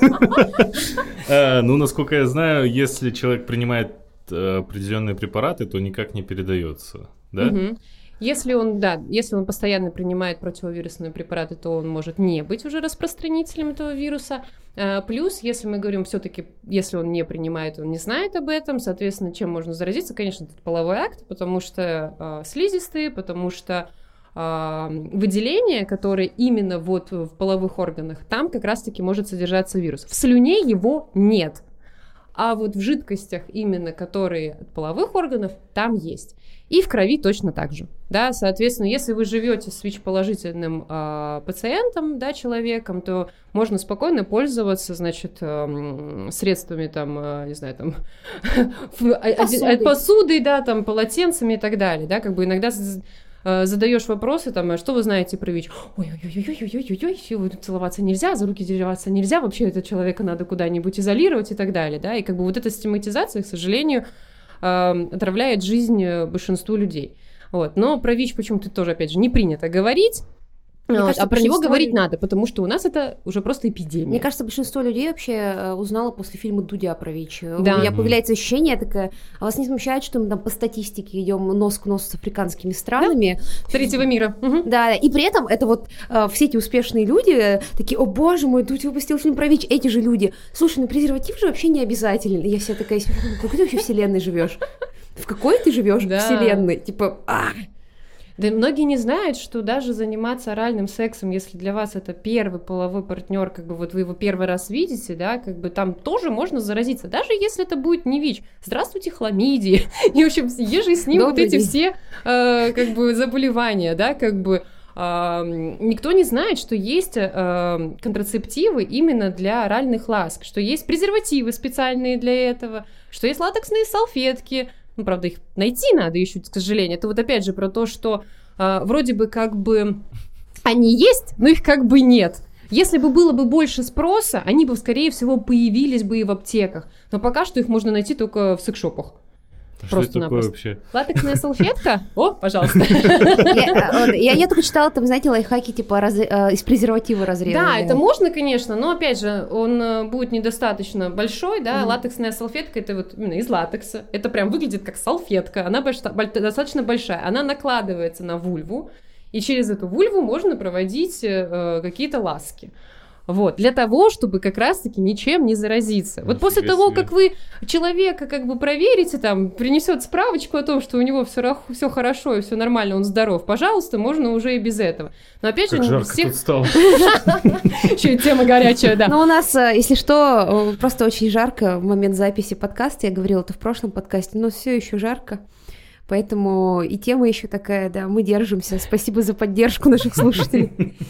Э, ну, насколько я знаю, если человек принимает э, определенные препараты, то никак не передается, да?
Если он, да, если он постоянно принимает противовирусные препараты, то он может не быть уже распространителем этого вируса. А, плюс, если мы говорим все-таки, если он не принимает, он не знает об этом, соответственно, чем можно заразиться? Конечно, это половой акт, потому что э, слизистые, потому что э, выделение, которое именно вот в половых органах, там как раз-таки может содержаться вирус. В слюне его нет. А вот в жидкостях, именно которые от половых органов, там есть. И в крови точно так же. Да, соответственно, если вы живете с ВИЧ-положительным э, пациентом, да, человеком, то можно спокойно пользоваться, значит, э, средствами там, э, не знаю, там *laughs* посудой. посудой, да, там полотенцами и так далее, да, как бы иногда задаешь вопросы, там, а что вы знаете про ВИЧ? Ой-ой-ой-ой-ой-ой-ой, целоваться нельзя, за руки держаться нельзя, вообще этого человека надо куда-нибудь изолировать и так далее, да, и как бы вот эта стигматизация, к сожалению, отравляет жизнь э, большинству людей. Вот. Но про ВИЧ почему-то тоже, опять же, не принято говорить. Вот, кажется, а про него говорить надо, потому что у нас это уже просто эпидемия.
Мне кажется, большинство людей вообще э, узнало после фильма Дудя про ВИЧ. Да. У меня появляется ощущение такое, а вас не смущает, что мы там по статистике идем нос к носу с африканскими странами?
Да? Третьего мира.
Угу. Да, и при этом это вот э, все эти успешные люди э, такие, о боже мой, Дудь выпустил фильм про ВИЧ, эти же люди. Слушай, ну презерватив же вообще не обязательно. Я вся такая, в какой ты вообще вселенной живешь? В какой ты живешь да. вселенной? Типа, а
да многие не знают, что даже заниматься оральным сексом, если для вас это первый половой партнер, как бы вот вы его первый раз видите, да, как бы там тоже можно заразиться, даже если это будет не ВИЧ. Здравствуйте, хламидии. *laughs* И, в общем, ежи с ним вот эти все, э, как бы, заболевания, да, как бы, никто не знает, что есть uh, контрацептивы именно для оральных ласк, что есть презервативы специальные для этого, что есть латексные салфетки, ну, правда, их найти надо еще, к сожалению. Это вот опять же про то, что э, вроде бы как бы они есть, но их как бы нет. Если бы было бы больше спроса, они бы, скорее всего, появились бы и в аптеках. Но пока что их можно найти только в секшопах.
Просто что такое вообще?
Латексная салфетка? *laughs* О, пожалуйста.
Я только читала там, знаете, лайфхаки типа э, из презерватива разрезать.
Да, это можно, конечно, но опять же, он э, будет недостаточно большой, да, латексная салфетка это вот именно из латекса. Это прям выглядит как салфетка, она достаточно большая, она накладывается на вульву, и через эту вульву можно проводить э, какие-то ласки. Вот, для того, чтобы как раз-таки ничем не заразиться. Вот после того, себе. как вы человека как бы проверите, там, принесет справочку о том, что у него все, все хорошо и все нормально, он здоров, пожалуйста, можно уже и без этого. Но опять
как
же,
жарко всех... тут стало. *laughs*
Еще тема горячая, да.
Но у нас, э, если что, просто очень жарко в момент записи подкаста, я говорила это в прошлом подкасте, но все еще жарко. Поэтому и тема еще такая, да, мы держимся. Спасибо за поддержку наших слушателей. *laughs*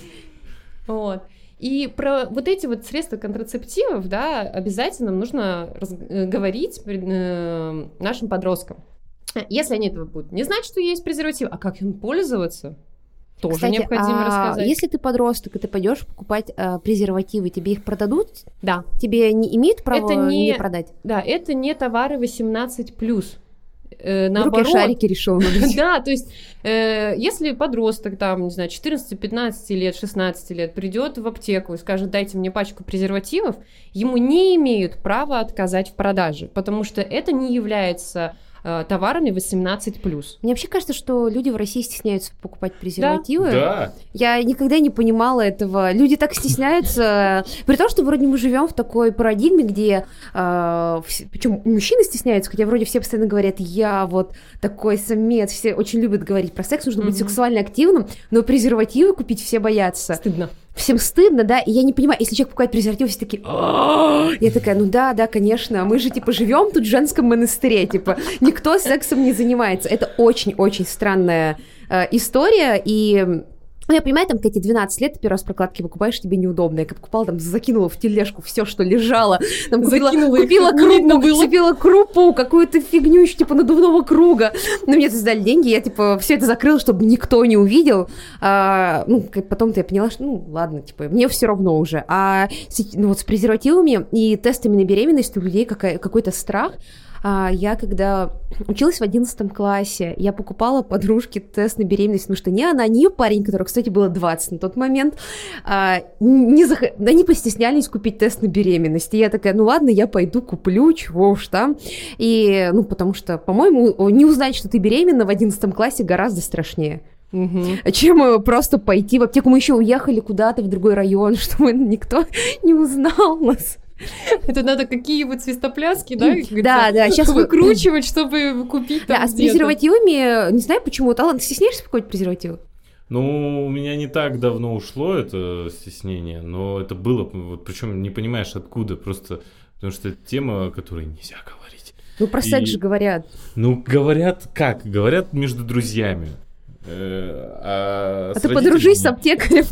Вот. И про вот эти вот средства контрацептивов, да, обязательно нужно раз- э, говорить э, нашим подросткам. Если они этого будут не знать, что есть презерватив, а как им пользоваться, тоже Кстати, необходимо а рассказать.
Если ты подросток, и ты пойдешь покупать а, презервативы, тебе их продадут?
Да.
Тебе не имеют права это не, не продать?
Да, это не товары 18 плюс
э, наоборот... Я шарики решил *laughs*
Да, то есть, э, если подросток, там, не знаю, 14-15 лет, 16 лет, придет в аптеку и скажет, дайте мне пачку презервативов, ему не имеют права отказать в продаже, потому что это не является Э, товарами 18 плюс.
Мне вообще кажется, что люди в России стесняются покупать презервативы.
Да.
Я никогда не понимала этого. Люди так стесняются, *laughs* при том, что вроде мы живем в такой парадигме, где э, причем мужчины стесняются, хотя вроде все постоянно говорят, я вот такой самец, все очень любят говорить про секс, нужно быть сексуально активным, но презервативы купить все боятся.
Стыдно
всем стыдно, да, и я не понимаю, если человек покупает презерватив, все такие, я такая, ну да, да, конечно, мы же, типа, живем тут в женском монастыре, типа, никто сексом не занимается. Это очень-очень странная э, история, и ну, я понимаю, там, эти 12 лет, ты первый раз прокладки покупаешь, тебе неудобно. Я как покупала, там, закинула в тележку все, что лежало. Там, купила, закинула купила крупу, было. купила крупу, какую-то фигню еще, типа, надувного круга. Но мне сдали деньги, я, типа, все это закрыла, чтобы никто не увидел. А, ну, потом-то я поняла, что, ну, ладно, типа, мне все равно уже. А ну, вот с презервативами и тестами на беременность у людей какая, какой-то страх. А, я когда училась в 11 классе, я покупала подружке тест на беременность, потому что ни она, ни ее парень, который, кстати, было 20 на тот момент, а, не зах... они постеснялись купить тест на беременность. И я такая, ну ладно, я пойду куплю, чего уж там. И, ну, потому что, по-моему, не узнать, что ты беременна в 11 классе гораздо страшнее. Угу. Чем э, просто пойти в аптеку. Мы еще уехали куда-то в другой район, *laughs* чтобы никто не узнал нас. *laughs*
Это надо какие вот свистопляски, да?
Да, да,
сейчас выкручивать, чтобы купить.
Да, а с презервативами, не знаю почему, Талан, ты стесняешься покупать презервативы?
Ну, у меня не так давно ушло это стеснение, но это было, вот причем не понимаешь откуда, просто потому что это тема, о которой нельзя говорить.
Ну, про секс же говорят.
Ну, говорят как? Говорят между друзьями. Э,
а, а ты подружись с аптекарем.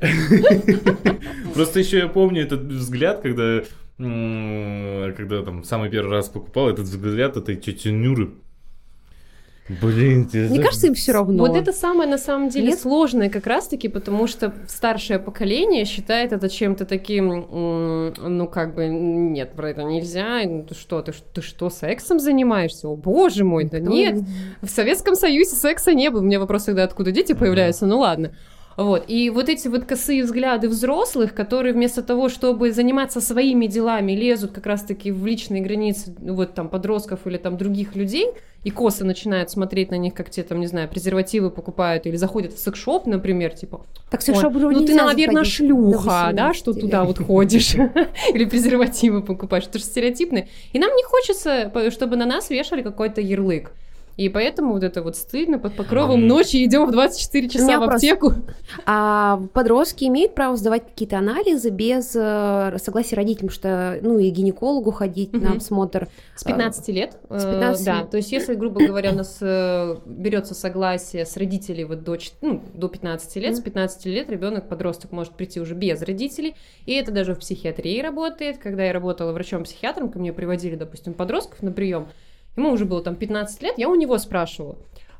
*laughs*
Просто еще я помню этот взгляд, когда когда там самый первый раз покупал этот взгляд этой тети Нюры Блин,
тебе Мне кажется, им все равно.
Вот это самое на самом деле Нет? сложное как раз-таки, потому что старшее поколение считает это чем-то таким, ну как бы, нет, про это нельзя. Ну, ты что, ты, ты что, сексом занимаешься? О боже мой, да нет. В Советском Союзе секса не было. У меня вопрос всегда, откуда дети появляются, ну ладно. Вот. И вот эти вот косые взгляды взрослых, которые вместо того, чтобы заниматься своими делами, лезут как раз-таки в личные границы ну, вот там подростков или там других людей, и косо начинают смотреть на них, как те там, не знаю, презервативы покупают или заходят в секшоп, например, типа...
Так секшоп уже
Ну ты, наверное, шлюха, да, что туда вот ходишь, *laughs* или презервативы покупаешь, это же стереотипно. И нам не хочется, чтобы на нас вешали какой-то ярлык. И поэтому вот это вот стыдно, под покровом ночи идем в 24 часа в аптеку. *laughs*
А подростки имеют право сдавать какие-то анализы без э, согласия родителей, потому что, ну, и гинекологу ходить угу. на осмотр.
С 15 лет.
С 15
Да, то есть если, грубо говоря, у нас э, берется согласие с родителей вот до, ну, до 15 лет, с 15 лет ребенок, подросток может прийти уже без родителей, и это даже в психиатрии работает. Когда я работала врачом-психиатром, ко мне приводили, допустим, подростков на прием, ему уже было там 15 лет, я у него спрашивала,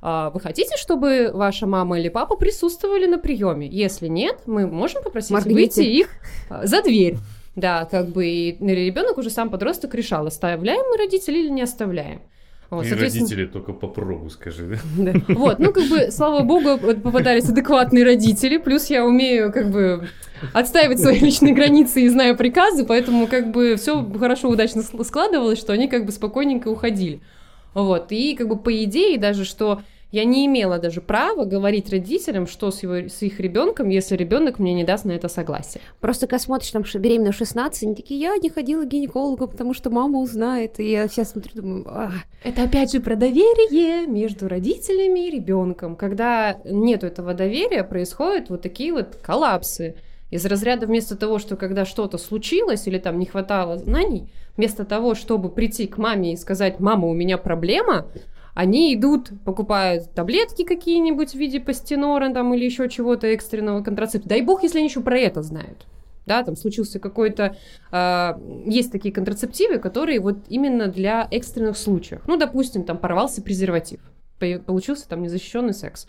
а, вы хотите, чтобы ваша мама или папа присутствовали на приеме? Если нет, мы можем попросить Маргарита. выйти их а, за дверь. Да, как бы и ребенок уже сам подросток решал, оставляем мы родителей или не оставляем.
Вот, и соответственно... родители только попробуй, скажи, *laughs*
да? Вот, ну, как бы, слава богу, попадались адекватные родители, плюс я умею, как бы, отстаивать свои личные границы и знаю приказы, поэтому, как бы, все хорошо, удачно складывалось, что они, как бы, спокойненько уходили. Вот, и, как бы, по идее, даже, что я не имела даже права говорить родителям, что с, его, с их ребенком, если ребенок мне не даст на это согласие.
Просто когда смотришь, там, что беременна 16, они такие, я не ходила к гинекологу, потому что мама узнает. И я сейчас смотрю, думаю, Ах.
Это опять же про доверие между родителями и ребенком. Когда нет этого доверия, происходят вот такие вот коллапсы. Из разряда вместо того, что когда что-то случилось или там не хватало знаний, вместо того, чтобы прийти к маме и сказать, мама, у меня проблема, они идут, покупают таблетки какие-нибудь в виде пастенора там или еще чего-то экстренного контрацепции. Дай бог, если они еще про это знают. Да, там случился какой-то... Э, есть такие контрацептивы, которые вот именно для экстренных случаев. Ну, допустим, там порвался презерватив, получился там незащищенный секс.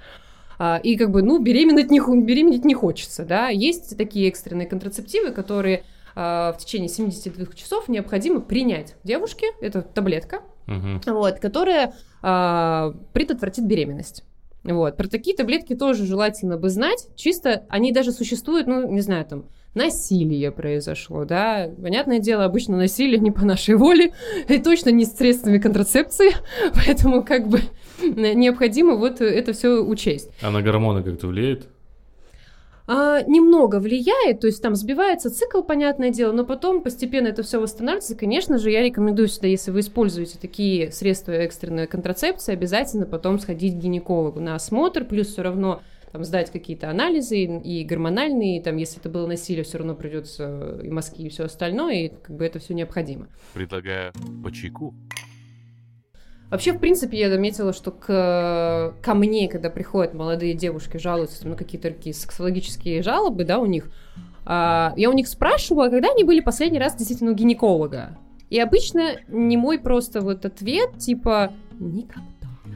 Uh, и как бы, ну, беременеть не, беременеть не хочется, да. Есть такие экстренные контрацептивы, которые uh, в течение 72 часов необходимо принять девушке, это таблетка, uh-huh. вот, которая а, предотвратит беременность. Вот. Про такие таблетки тоже желательно бы знать. Чисто они даже существуют, ну, не знаю, там, насилие произошло, да. Понятное дело, обычно насилие не по нашей воле, *laughs* и точно не с средствами контрацепции, *laughs* поэтому как бы *laughs* необходимо вот это все учесть.
А на гормоны как-то влияет?
А, немного влияет, то есть там сбивается цикл, понятное дело, но потом постепенно это все восстанавливается. Конечно же, я рекомендую сюда, если вы используете такие средства экстренной контрацепции, обязательно потом сходить к гинекологу на осмотр, плюс все равно там, сдать какие-то анализы и гормональные, и, там, если это было насилие, все равно придется и мазки, и все остальное, и как бы это все необходимо.
Предлагаю по чайку.
Вообще, в принципе, я заметила, что к, ко мне, когда приходят молодые девушки, жалуются на какие-то такие сексологические жалобы, да, у них, а, я у них спрашиваю, а когда они были последний раз действительно у гинеколога? И обычно не мой просто вот ответ, типа, никогда.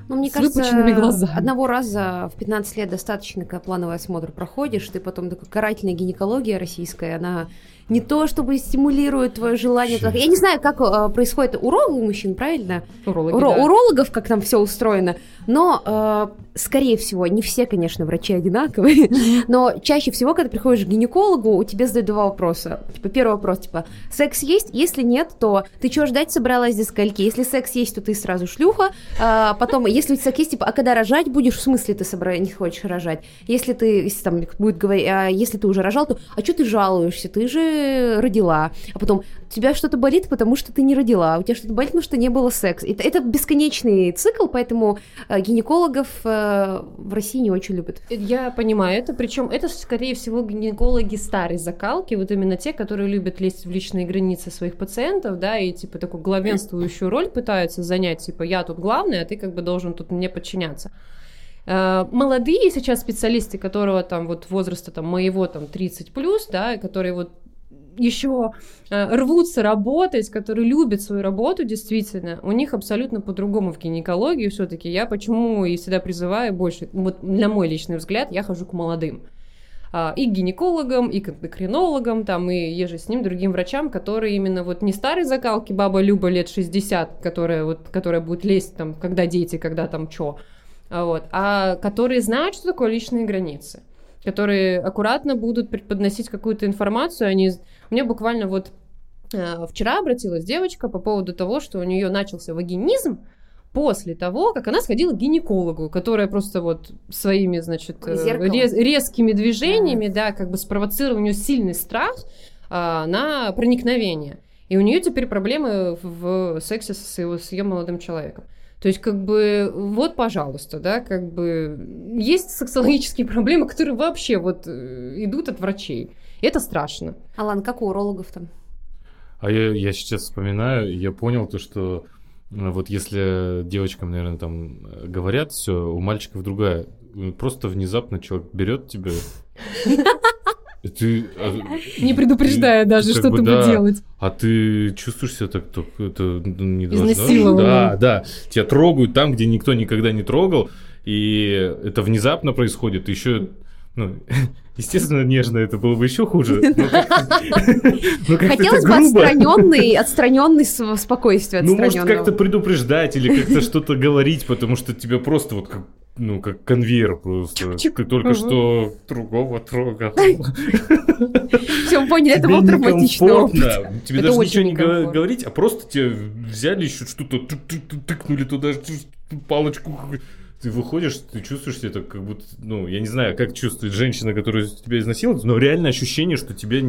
Ну, мне с кажется, глазами. одного раза в 15 лет достаточно, когда плановый осмотр проходишь, ты потом такой карательная гинекология российская, она не то чтобы стимулирует твое желание. Я не знаю, как э, происходит уролог у мужчин, правильно?
Урологи, Уро- да.
Урологов, как там все устроено. Но, э, скорее всего, не все, конечно, врачи одинаковые, *laughs* но чаще всего, когда приходишь к гинекологу, у тебя задают два вопроса. Типа, первый вопрос, типа, секс есть? Если нет, то ты что ждать собралась до скольки? Если секс есть, то ты сразу шлюха. А потом, если секс есть, типа, а когда рожать будешь? В смысле ты собра... не хочешь рожать? Если ты, если там будет говорить, а если ты уже рожал, то а что ты жалуешься? Ты же родила, а потом тебя что-то болит, потому что ты не родила, у тебя что-то болит, потому что не было секса. Это, это бесконечный цикл, поэтому э, гинекологов э, в России не очень любят.
Я понимаю это, причем это, скорее всего, гинекологи старой закалки, вот именно те, которые любят лезть в личные границы своих пациентов, да, и типа такую главенствующую роль пытаются занять, типа я тут главный, а ты как бы должен тут мне подчиняться. Э, молодые сейчас специалисты, которого там вот возраста там моего там 30 плюс, да, которые вот еще э, рвутся работать, которые любят свою работу, действительно, у них абсолютно по-другому в гинекологии все-таки. Я почему и всегда призываю больше, вот на мой личный взгляд, я хожу к молодым. А, и к гинекологам, и к эндокринологам, там, и еже с ним другим врачам, которые именно вот не старой закалки баба Люба лет 60, которая вот, которая будет лезть там, когда дети, когда там что, а вот, а которые знают, что такое личные границы которые аккуратно будут преподносить какую-то информацию. Они... Меня буквально вот э, вчера обратилась девочка по поводу того, что у нее начался вагинизм, после того, как она сходила к гинекологу, которая просто вот своими, значит, э, рез, резкими движениями, да. да, как бы спровоцировала у нее сильный страх а, на проникновение. И у нее теперь проблемы в, сексе с, с ее молодым человеком. То есть, как бы, вот, пожалуйста, да, как бы, есть сексологические *laughs* проблемы, которые вообще вот э, идут от врачей. Это страшно.
Алан, как у урологов там?
А я, я сейчас вспоминаю, я понял то, что э, вот если девочкам, наверное, там э, говорят, все, у мальчиков другая. Просто внезапно человек берет тебя ты, а, *laughs*
не предупреждая ты, даже, что бы, ты да, будешь делать.
А ты чувствуешь себя так, так это не должно. Да, да. Тебя трогают там, где никто никогда не трогал. и это внезапно происходит, еще ну, *laughs* естественно, нежно это было бы еще хуже. *laughs* *laughs*
Хотелось бы отстраненный, отстраненный спокойствие.
Ну, может, как-то предупреждать или как-то что-то говорить, потому что тебя просто вот как ну, как конвейер просто. Ты только что другого трогал.
Все, поняли, это был травматичный опыт.
Тебе даже ничего не говорить, а просто тебя взяли еще что-то, тыкнули туда палочку ты выходишь, ты чувствуешь себя как будто, ну, я не знаю, как чувствует женщина, которая тебя изнасилует, но реально ощущение, что тебя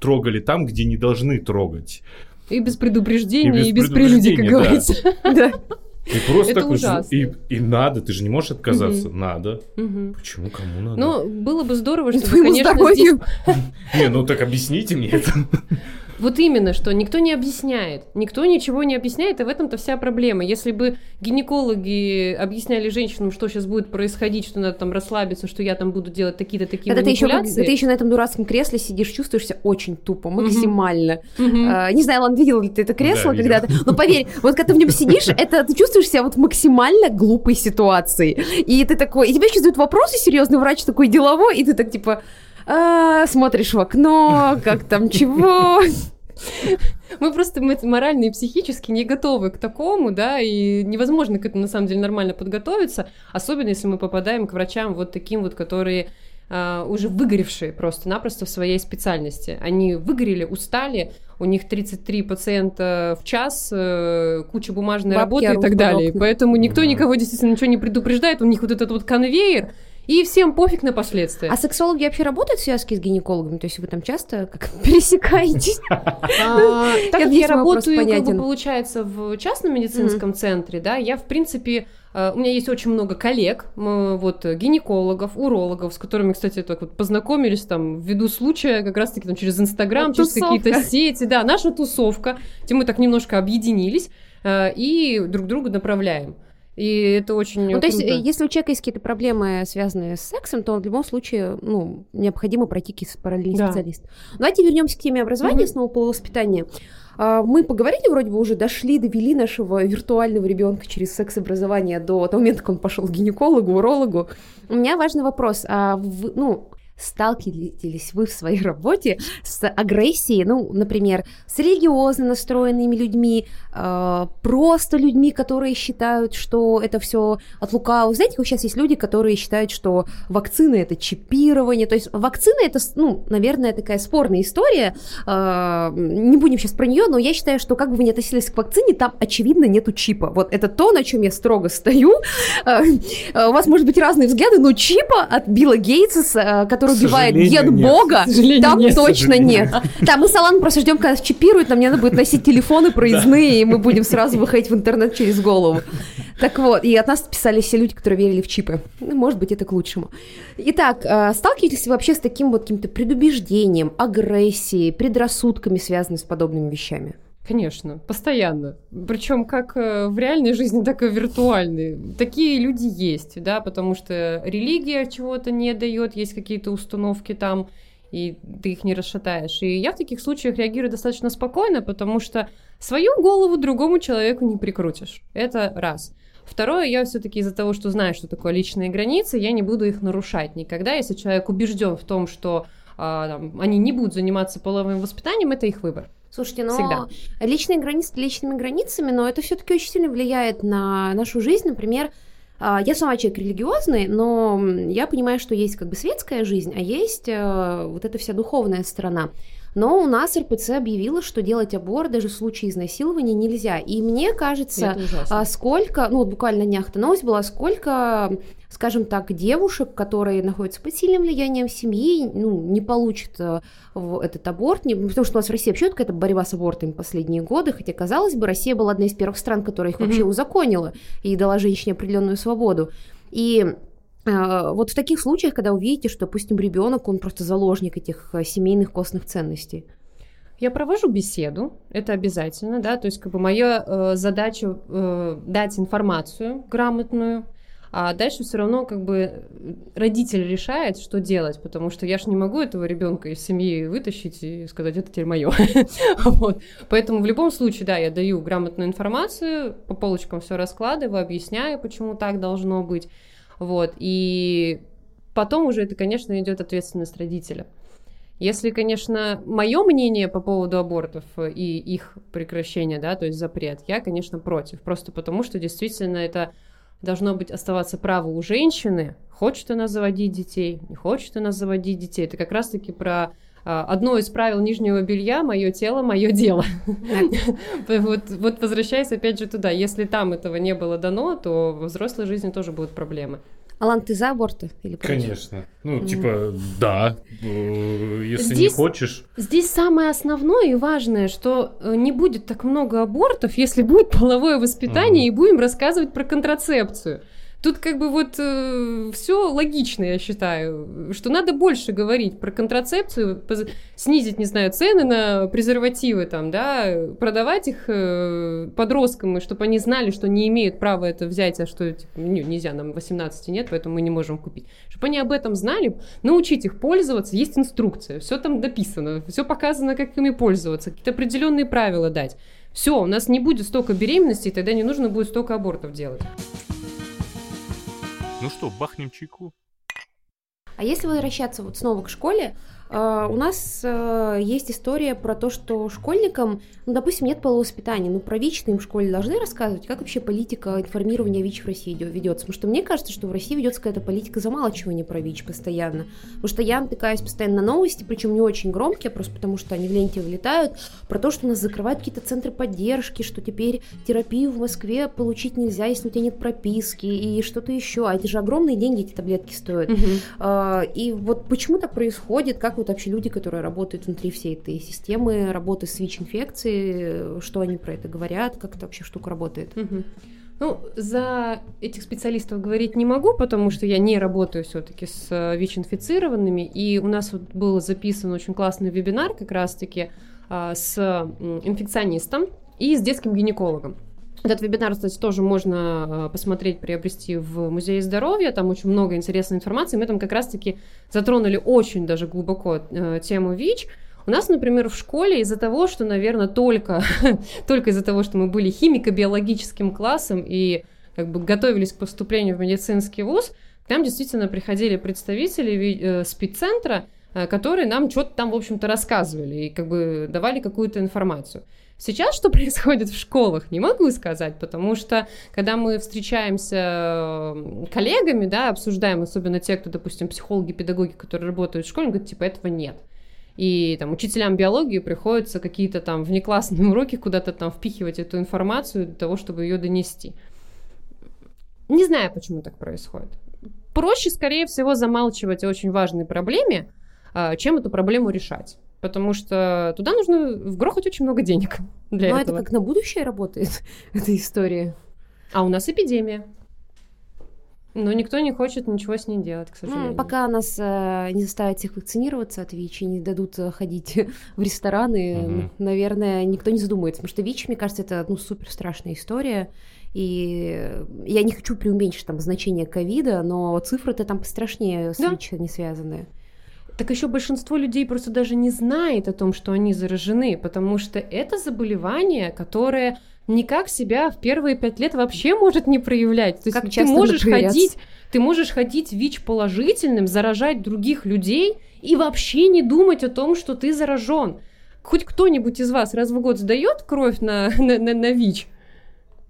трогали там, где не должны трогать.
И без предупреждения, и без, и без прелюдий, как да. говорится. *laughs*
И просто это так ужасно. И, и надо, ты же не можешь отказаться. Угу. Надо. Угу. Почему? Кому надо?
Ну, было бы здорово, *laughs* что, конечно, здесь...
Не, ну так объясните мне это. *laughs*
Вот именно, что никто не объясняет. Никто ничего не объясняет, и в этом-то вся проблема. Если бы гинекологи объясняли женщинам, что сейчас будет происходить, что надо там расслабиться, что я там буду делать такие-то такие
это манипуляции... Ты еще, ты еще на этом дурацком кресле сидишь, чувствуешься очень тупо, максимально. Uh-huh. не знаю, Лан, видел ли ты это кресло да, когда-то? Но поверь, вот когда ты в нем сидишь, это ты чувствуешь себя вот максимально глупой ситуации. И ты такой... И тебе еще задают вопросы серьезный врач такой деловой, и ты так типа а, смотришь в окно, как там чего.
Мы просто мы морально и психически не готовы к такому, да, и невозможно к этому на самом деле нормально подготовиться, особенно если мы попадаем к врачам вот таким вот, которые Uh, уже выгоревшие просто-напросто в своей специальности. Они выгорели, устали, у них 33 пациента в час, uh, куча бумажной Бабки работы и так далее. Поэтому никто никого действительно ничего не предупреждает, у них вот этот вот конвейер, и всем пофиг на последствия.
А сексологи вообще работают в связке с гинекологами? То есть вы там часто как *laughs* пересекаетесь?
А, *laughs* так как я работаю, как бы, получается, в частном медицинском центре, да, я, в принципе, э, у меня есть очень много коллег, вот, гинекологов, урологов, с которыми, кстати, так вот познакомились там ввиду случая, как раз-таки там через Инстаграм, через какие-то сети, да, наша тусовка, где мы так немножко объединились э, и друг друга направляем. И это очень
Ну, то есть, если у человека есть какие-то проблемы, связанные с сексом, то в любом случае, ну, необходимо пройти параллельный да. специалист. Давайте вернемся к теме образования, угу. снова половоспитания. А, мы поговорили, вроде бы уже дошли, довели нашего виртуального ребенка через секс-образование до того момента, как он пошел к гинекологу, урологу. У меня важный вопрос. А, в, ну, сталкивались вы в своей работе с агрессией, ну, например, с религиозно настроенными людьми, э, просто людьми, которые считают, что это все от лукавого. Знаете, как сейчас есть люди, которые считают, что вакцины это чипирование, то есть вакцины это, ну, наверное, такая спорная история, э, не будем сейчас про нее, но я считаю, что как бы вы ни относились к вакцине, там очевидно нету чипа. Вот это то, на чем я строго стою. Э, у вас может быть разные взгляды, но чипа от Билла Гейтса, который который убивает дед Бога, там нет, точно нет. Да, мы с Аланом просто ждем, когда чипируют, нам не надо будет носить телефоны проездные, и мы будем сразу выходить в интернет через голову. Так вот, и от нас писали все люди, которые верили в чипы. Ну, может быть, это к лучшему. Итак, э, сталкиваетесь ли вообще с таким вот каким-то предубеждением, агрессией, предрассудками, связанными с подобными вещами?
Конечно, постоянно. Причем как э, в реальной жизни, *laughs* так и в виртуальной. Такие люди есть, да, потому что религия чего-то не дает, есть какие-то установки там, и ты их не расшатаешь. И я в таких случаях реагирую достаточно спокойно, потому что свою голову другому человеку не прикрутишь. Это раз. Второе, я все-таки из-за того, что знаю, что такое личные границы, я не буду их нарушать никогда. Если человек убежден в том, что а, там, они не будут заниматься половым воспитанием, это их выбор.
Слушайте, но Всегда. личные границы личными границами, но это все-таки очень сильно влияет на нашу жизнь. Например, а, я сама человек религиозный, но я понимаю, что есть как бы светская жизнь, а есть э, вот эта вся духовная сторона. Но у нас РПЦ объявила, что делать аборт даже в случае изнасилования нельзя. И мне кажется, а, сколько, ну вот буквально на днях-то новость была, сколько скажем так, девушек, которые находятся под сильным влиянием семьи, ну, не получат э, этот аборт, не, потому что у нас в России вообще какая-то борьба с абортами последние годы, хотя, казалось бы, Россия была одна из первых стран, которая их mm-hmm. вообще узаконила и дала женщине определенную свободу. И э, вот в таких случаях, когда увидите, что, допустим, ребенок, он просто заложник этих э, семейных костных ценностей.
Я провожу беседу, это обязательно, да, то есть как бы моя э, задача э, дать информацию грамотную, а дальше все равно как бы родитель решает, что делать, потому что я же не могу этого ребенка из семьи вытащить и сказать, это теперь мое. *laughs* вот. Поэтому в любом случае, да, я даю грамотную информацию, по полочкам все раскладываю, объясняю, почему так должно быть. Вот, и потом уже это, конечно, идет ответственность родителя. Если, конечно, мое мнение по поводу абортов и их прекращения, да, то есть запрет, я, конечно, против. Просто потому, что действительно это должно быть оставаться право у женщины, хочет она заводить детей, не хочет она заводить детей. Это как раз-таки про а, одно из правил нижнего белья «Мое тело, мое дело». *laughs* вот, вот возвращаясь опять же туда, если там этого не было дано, то во взрослой жизни тоже будут проблемы.
Алан, ты за аборты или
против? Конечно. Ну, mm. типа, да, э, если здесь, не хочешь.
Здесь самое основное и важное, что э, не будет так много абортов, если будет половое воспитание mm. и будем рассказывать про контрацепцию. Тут как бы вот э, все логично, я считаю, что надо больше говорить про контрацепцию, снизить, не знаю, цены на презервативы там, да, продавать их э, подросткам, чтобы они знали, что не имеют права это взять, а что типа, не, нельзя, нам 18 нет, поэтому мы не можем купить. Чтобы они об этом знали, научить их пользоваться, есть инструкция, все там дописано, все показано, как ими пользоваться, какие-то определенные правила дать. Все, у нас не будет столько беременностей, тогда не нужно будет столько абортов делать.
Ну что, бахнем чайку?
А если возвращаться вот снова к школе, у нас э, есть история про то, что школьникам, ну, допустим, нет половоспитания, ну, про ВИЧ им в школе должны рассказывать, как вообще политика информирования ВИЧ в России ведется. Потому что мне кажется, что в России ведется какая-то политика замалчивания про ВИЧ постоянно. Потому что я натыкаюсь постоянно на новости, причем не очень громкие, просто потому что они в ленте вылетают, про то, что у нас закрывают какие-то центры поддержки, что теперь терапию в Москве получить нельзя, если у тебя нет прописки и что-то еще. А это же огромные деньги эти таблетки стоят. Угу. И вот почему так происходит, как вот вообще люди, которые работают внутри всей этой системы работы с ВИЧ-инфекцией, что они про это говорят, как эта вообще штука работает?
Угу. Ну, за этих специалистов говорить не могу, потому что я не работаю все-таки с э, ВИЧ-инфицированными, и у нас вот был записан очень классный вебинар как раз-таки а, с инфекционистом и с детским гинекологом. Этот вебинар, кстати, тоже можно э, посмотреть, приобрести в Музее здоровья. Там очень много интересной информации. Мы там как раз-таки затронули очень даже глубоко э, тему ВИЧ. У нас, например, в школе из-за того, что, наверное, только, *laughs* только из-за того, что мы были химико-биологическим классом и как бы готовились к поступлению в медицинский вуз, к нам действительно приходили представители э, спеццентра, которые нам что-то там, в общем-то, рассказывали и как бы давали какую-то информацию. Сейчас что *laughs* происходит в школах, не могу сказать, потому что когда мы встречаемся коллегами, да, обсуждаем, особенно те, кто, допустим, психологи, педагоги, которые работают в школе, говорят, типа, этого нет. И там учителям биологии приходится какие-то там внеклассные *laughs* уроки куда-то там впихивать эту информацию для того, чтобы ее донести. Не знаю, почему так происходит. Проще, скорее всего, замалчивать о очень важной проблеме, а, чем эту проблему решать потому что туда нужно вгрохать очень много денег *laughs* для
Но
этого.
это как на будущее работает, *laughs* эта история.
А у нас эпидемия. Но никто не хочет ничего с ней делать, к ну, сожалению.
Ну, пока нас э, не заставят всех вакцинироваться от ВИЧ и не дадут э, ходить *laughs* в рестораны, угу. наверное, никто не задумается. Потому что ВИЧ, мне кажется, это ну, супер страшная история. И я не хочу преуменьшить там значение ковида, но цифры-то там пострашнее с да. ВИЧ не связаны.
Так еще большинство людей просто даже не знает о том, что они заражены, потому что это заболевание, которое никак себя в первые пять лет вообще может не проявлять. То есть как ты можешь ходить, ты можешь ходить ВИЧ положительным, заражать других людей и вообще не думать о том, что ты заражен. Хоть кто-нибудь из вас раз в год сдает кровь на, *laughs* на, на, на ВИЧ?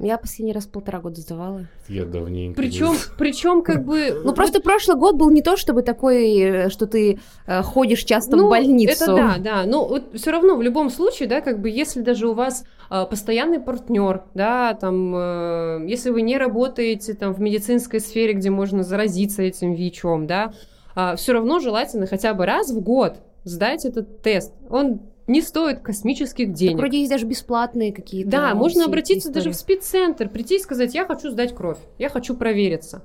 Я последний раз полтора года сдавала.
Я давненько.
Причем, причем как бы...
Ну просто прошлый год был не то, чтобы такой, э, что ты э, ходишь часто ну, в больницу.
Это да, да. Но вот все равно в любом случае, да, как бы если даже у вас э, постоянный партнер, да, там, э, если вы не работаете там в медицинской сфере, где можно заразиться этим ВИЧом, да, э, все равно желательно хотя бы раз в год сдать этот тест. Он не стоит космических денег. Так
вроде есть даже бесплатные какие-то.
Да, можно обратиться даже в спеццентр, прийти и сказать, я хочу сдать кровь, я хочу провериться.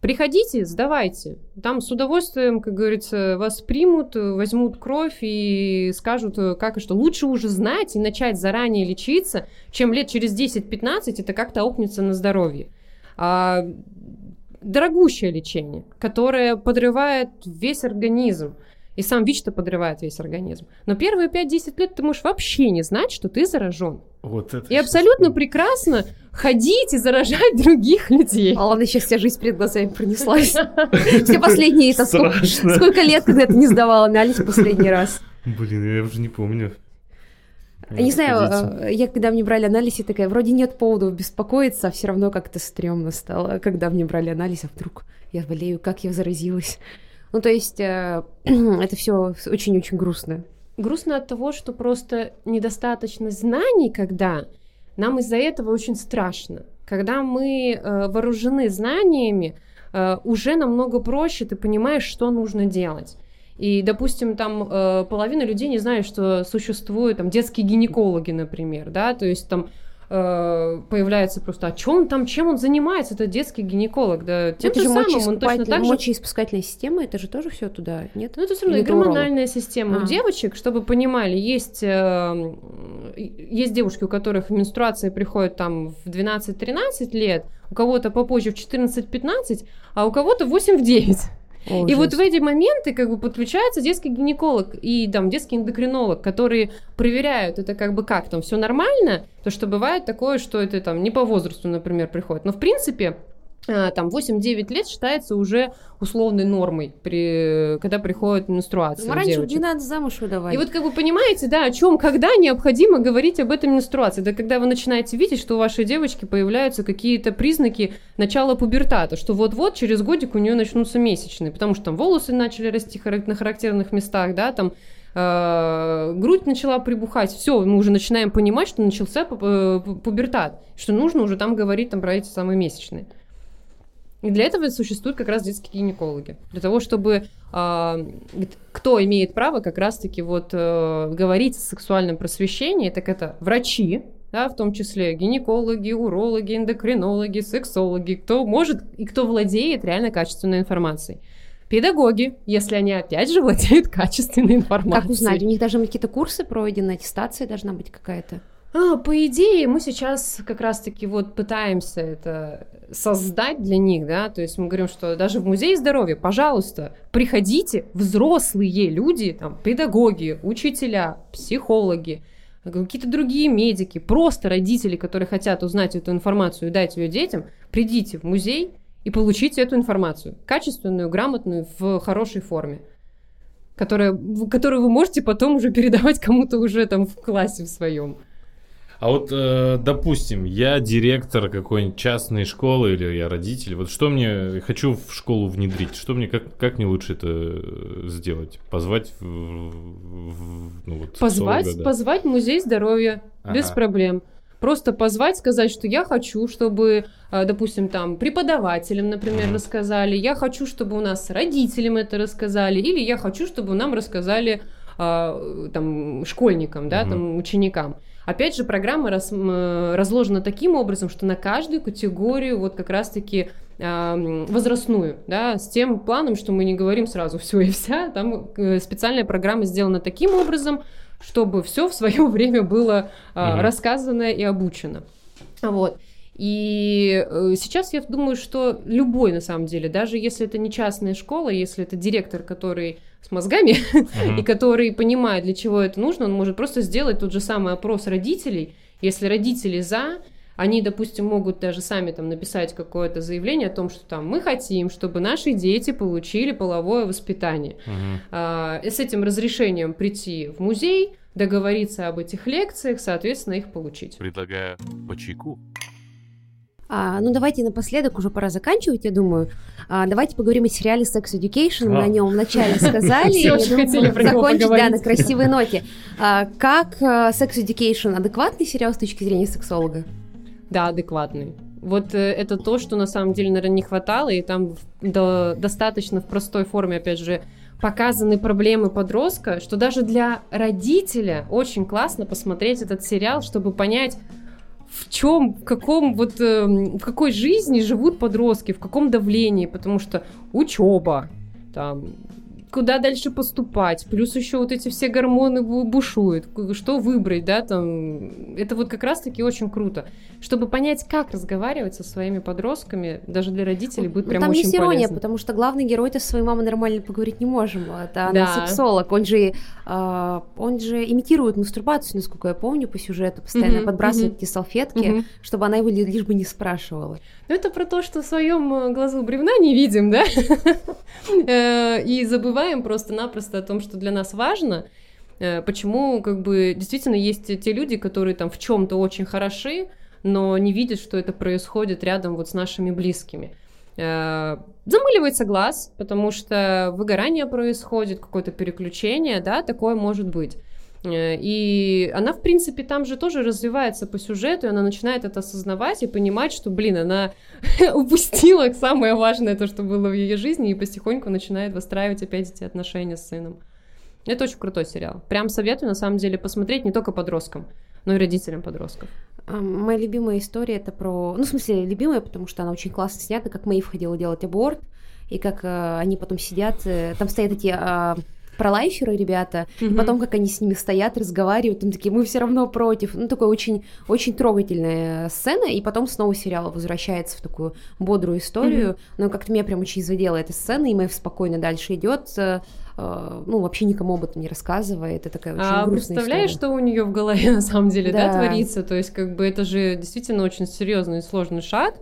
Приходите, сдавайте. Там с удовольствием, как говорится, вас примут, возьмут кровь и скажут, как и что. Лучше уже знать и начать заранее лечиться, чем лет через 10-15 это как-то аукнется на здоровье. А, дорогущее лечение, которое подрывает весь организм. И сам ВИЧ-то подрывает весь организм. Но первые 5-10 лет ты можешь вообще не знать, что ты заражен.
Вот это
и абсолютно прекрасно ходить и заражать *laughs* других людей.
А ладно, сейчас вся жизнь перед глазами пронеслась. *laughs* Все последние, это сколько лет, когда ты не сдавала анализ последний раз?
Блин, я уже не помню.
Не знаю, э, я когда мне брали анализ, я такая, вроде нет поводов беспокоиться, а все равно как-то стрёмно стало, когда мне брали анализ, а вдруг я болею, как я заразилась. Ну, то есть э, *clears throat* это все очень-очень грустно.
Грустно от того, что просто недостаточно знаний, когда нам из-за этого очень страшно. Когда мы э, вооружены знаниями, э, уже намного проще ты понимаешь, что нужно делать. И, допустим, там э, половина людей не знает, что существуют там детские гинекологи, например, да, то есть там появляется просто, а чем там, чем он занимается, это детский гинеколог, да,
тем это же самым, он точно так же... мочеиспускательная система, это же тоже все туда, нет?
Ну, это все равно гормональная система. А. У девочек, чтобы понимали, есть, э, есть девушки, у которых менструация приходит там в 12-13 лет, у кого-то попозже в 14-15, а у кого-то в 8-9. О, и вот в эти моменты как бы подключается детский гинеколог и там детский эндокринолог, которые проверяют это как бы как там все нормально, то что бывает такое, что это там не по возрасту, например, приходит. Но в принципе там 8-9 лет считается уже условной нормой, при, когда приходит менструация. Ну,
раньше не надо замуж выдавать.
И вот как вы понимаете, да, о чем, когда необходимо говорить об этом менструации. Да когда вы начинаете видеть, что у вашей девочки появляются какие-то признаки начала пубертата, что вот-вот через годик у нее начнутся месячные, потому что там волосы начали расти на характерных местах, да, там э, грудь начала прибухать, все, мы уже начинаем понимать, что начался пубертат, что нужно уже там говорить там про эти самые месячные. И для этого существуют как раз детские гинекологи. Для того, чтобы э, кто имеет право как раз-таки вот э, говорить о сексуальном просвещении, так это врачи, да, в том числе гинекологи, урологи, эндокринологи, сексологи, кто может и кто владеет реально качественной информацией. Педагоги, если они опять же владеют качественной информацией.
Как узнать? У них даже какие-то курсы пройдены, аттестация должна быть какая-то.
А, по идее, мы сейчас как раз-таки вот пытаемся это создать для них, да, то есть мы говорим, что даже в музее здоровья, пожалуйста, приходите, взрослые люди, там, педагоги, учителя, психологи, какие-то другие медики, просто родители, которые хотят узнать эту информацию и дать ее детям, придите в музей и получите эту информацию, качественную, грамотную, в хорошей форме которая, которую вы можете потом уже передавать кому-то уже там в классе в своем.
А вот, э, допустим, я директор какой-нибудь частной школы или я родитель. Вот что мне хочу в школу внедрить? Что мне как как мне лучше это э, сделать? Позвать в, в,
ну, вот, позвать, да. позвать музей здоровья ага. без проблем. Просто позвать, сказать, что я хочу, чтобы, э, допустим, там преподавателям, например, рассказали, я хочу, чтобы у нас родителям это рассказали, или я хочу, чтобы нам рассказали э, там школьникам, да, там ученикам. Опять же, программа раз, разложена таким образом, что на каждую категорию вот как раз-таки э, возрастную, да, с тем планом, что мы не говорим сразу *laughs* все и вся, там э, специальная программа сделана таким образом, чтобы все в свое *laughs* время было э, угу. рассказано и обучено. Вот. И э, сейчас я думаю, что любой, на самом деле, даже если это не частная школа, если это директор, который с мозгами uh-huh. *laughs* и который понимает, для чего это нужно, он может просто сделать тот же самый опрос родителей. Если родители за, они, допустим, могут даже сами там написать какое-то заявление о том, что там мы хотим, чтобы наши дети получили половое воспитание. Uh-huh. А, с этим разрешением прийти в музей, договориться об этих лекциях, соответственно, их получить.
Предлагаю по чайку.
А, ну, давайте напоследок, уже пора заканчивать, я думаю. А, давайте поговорим о сериале Sex Education. Мы о нем вначале сказали. Все очень хотели закончить, да, на красивой ноте. А, как а, Sex Education адекватный сериал с точки зрения сексолога?
Да, адекватный. Вот э, это то, что на самом деле, наверное, не хватало, и там до, достаточно в простой форме, опять же, показаны проблемы подростка, что даже для родителя очень классно посмотреть этот сериал, чтобы понять, в чем, в каком вот, э, в какой жизни живут подростки, в каком давлении, потому что учеба, там, куда дальше поступать, плюс еще вот эти все гормоны бушуют, что выбрать, да, там, это вот как раз-таки очень круто, чтобы понять, как разговаривать со своими подростками, даже для родителей будет ну, прям там очень есть ирония, полезно.
потому что главный герой-то с своей мамой нормально поговорить не можем, это она да. сексолог, он же, он же имитирует мастурбацию, насколько я помню, по сюжету, постоянно mm-hmm, подбрасывает mm-hmm. эти салфетки, mm-hmm. чтобы она его лишь бы не спрашивала.
Ну, это про то, что в своем э, глазу бревна не видим, да, *laughs* э, и забываем просто-напросто о том, что для нас важно, э, почему как бы действительно есть те люди, которые там в чем-то очень хороши, но не видят, что это происходит рядом вот с нашими близкими. Замыливается глаз, потому что выгорание происходит, какое-то переключение, да, такое может быть. Э, и она, в принципе, там же тоже развивается по сюжету, и она начинает это осознавать и понимать, что, блин, она *laughs* упустила самое важное, то, что было в ее жизни, и потихоньку начинает выстраивать опять эти отношения с сыном. Это очень крутой сериал. Прям советую, на самом деле, посмотреть не только подросткам, но и родителям подростков.
Моя любимая история это про... Ну, в смысле, любимая, потому что она очень классно снята, как Мэйв ходила делать аборт, и как э, они потом сидят... Э, там стоят эти... Э, про лайферы ребята, mm-hmm. и потом, как они с ними стоят, разговаривают, там такие, мы все равно против. Ну, такая очень, очень трогательная сцена, и потом снова сериал возвращается в такую бодрую историю. Mm-hmm. Но как-то меня прям очень задела эта сцена, и Мэйв спокойно дальше идет э, ну, вообще никому об этом не рассказывает. Это такая очень а грустная
представляешь,
история.
что у нее в голове *laughs* на самом деле, да. да, творится? То есть, как бы это же действительно очень серьезный и сложный шаг,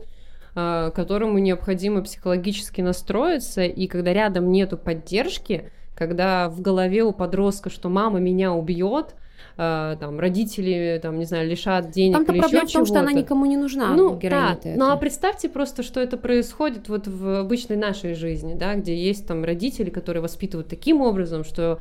э, которому необходимо психологически настроиться, и когда рядом нету поддержки, когда в голове у подростка, что мама меня убьет, э, там родители, там не знаю, лишат денег Там-то
или проблема в том, что она никому не нужна.
Ну да, ну а представьте просто, что это происходит вот в обычной нашей жизни, да, где есть там родители, которые воспитывают таким образом, что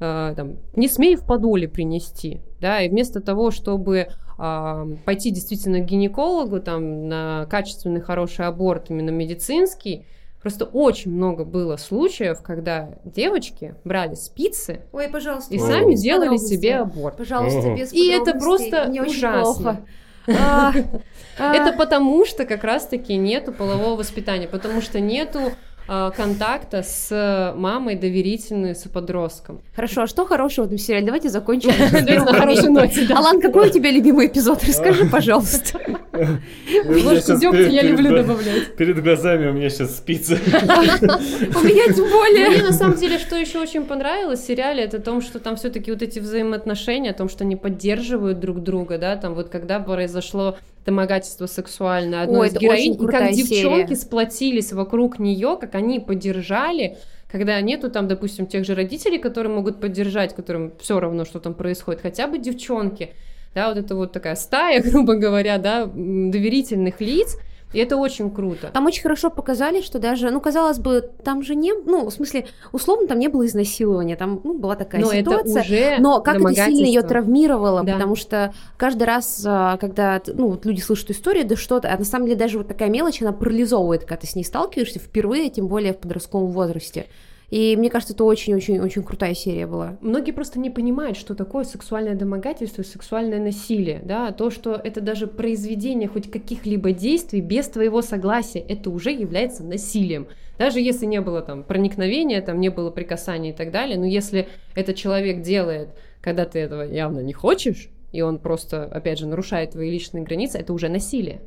э, там, не смей в подоле принести, да, и вместо того, чтобы э, пойти действительно к гинекологу, там, на качественный хороший аборт именно медицинский, Просто очень много было случаев, когда девочки брали спицы
Ой, пожалуйста,
и сами делали себе аборт.
Пожалуйста, без
И это просто Мне ужасно. А, *laughs* а. Это потому, что как раз-таки нету полового воспитания, потому что нету контакта с мамой доверительной, с подростком.
Хорошо, а что хорошего в этом сериале? Давайте закончим на хорошей ноте. Алан, какой у тебя любимый эпизод? Расскажи, пожалуйста. *laughs* *laughs*
Ложку дегтя я люблю добавлять.
Перед глазами у меня сейчас спица. *laughs*
У меня тем более.
Мне на самом деле, что еще очень понравилось в сериале, это то, что там все-таки вот эти взаимоотношения, о том, что они поддерживают друг друга, да, там вот когда произошло домогательство сексуальное одной Ой, из героинь, и как девчонки серия. сплотились вокруг нее, как они поддержали, когда нету там, допустим, тех же родителей, которые могут поддержать, которым все равно, что там происходит, хотя бы девчонки, да, вот это вот такая стая, *laughs* грубо говоря, да, доверительных лиц, и это очень круто.
Там очень хорошо показали, что даже, ну, казалось бы, там же не, ну, в смысле, условно, там не было изнасилования, там, ну, была такая но ситуация. Это уже но как это сильно ее травмировало, да. потому что каждый раз, а, когда, ну, вот люди слышат историю, да что-то, а на самом деле даже вот такая мелочь, она парализовывает, когда ты с ней сталкиваешься впервые, тем более в подростковом возрасте. И мне кажется, это очень-очень-очень крутая серия была.
Многие просто не понимают, что такое сексуальное домогательство сексуальное насилие, да, то, что это даже произведение хоть каких-либо действий без твоего согласия, это уже является насилием. Даже если не было там проникновения, там не было прикасания и так далее, но если этот человек делает, когда ты этого явно не хочешь, и он просто, опять же, нарушает твои личные границы, это уже насилие.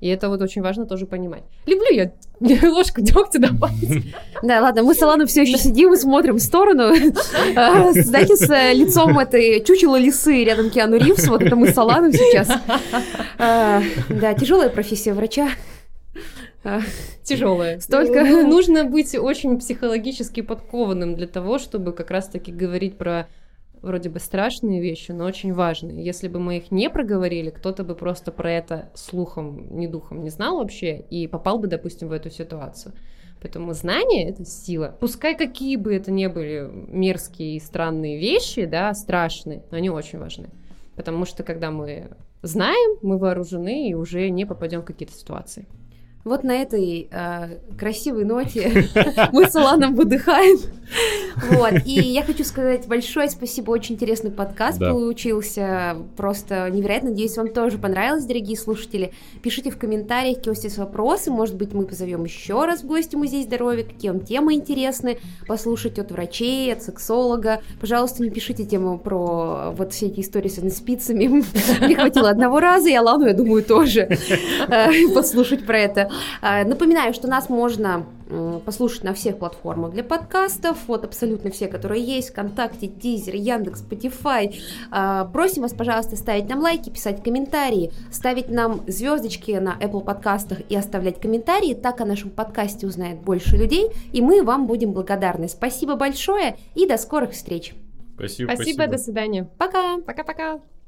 И это вот очень важно тоже понимать. Люблю я *laughs* ложку дегтя добавить. *laughs*
Да, ладно, мы с Аланом все еще сидим и смотрим в сторону. *laughs* А, знаете, с э, лицом этой чучела лисы рядом Киану Ривз, вот это мы с Аланом сейчас. А, да, тяжелая профессия врача.
А, Тяжелая. Столько нужно быть очень психологически подкованным для того, чтобы как раз-таки говорить про вроде бы страшные вещи, но очень важные. Если бы мы их не проговорили, кто-то бы просто про это слухом, не духом не знал вообще и попал бы, допустим, в эту ситуацию. Поэтому знание — это сила. Пускай какие бы это ни были мерзкие и странные вещи, да, страшные, но они очень важны. Потому что когда мы знаем, мы вооружены и уже не попадем в какие-то ситуации.
Вот на этой э, красивой ноте *laughs* мы с Аланом выдыхаем. Вот. И я хочу сказать большое спасибо, очень интересный подкаст да. получился, просто невероятно. Надеюсь, вам тоже понравилось, дорогие слушатели. Пишите в комментариях, какие у вас есть вопросы, может быть, мы позовем еще раз в гости Музей здоровья, какие вам темы интересны, послушать от врачей, от сексолога. Пожалуйста, не пишите тему про вот все эти истории с спицами. *laughs* Мне хватило одного раза, и Алану, я думаю, тоже э, послушать про это. Э, напоминаю, что нас можно послушать на всех платформах для подкастов, вот абсолютно все, которые есть, ВКонтакте, Дизер, Яндекс, Spotify. Э, просим вас, пожалуйста, ставить нам лайки, писать комментарии, ставить нам звездочки на Apple подкастах и оставлять комментарии, так о нашем подкасте узнает больше людей, и мы вам будем благодарны. Спасибо большое и до скорых встреч.
Спасибо.
Спасибо, спасибо. до свидания.
Пока.
Пока-пока.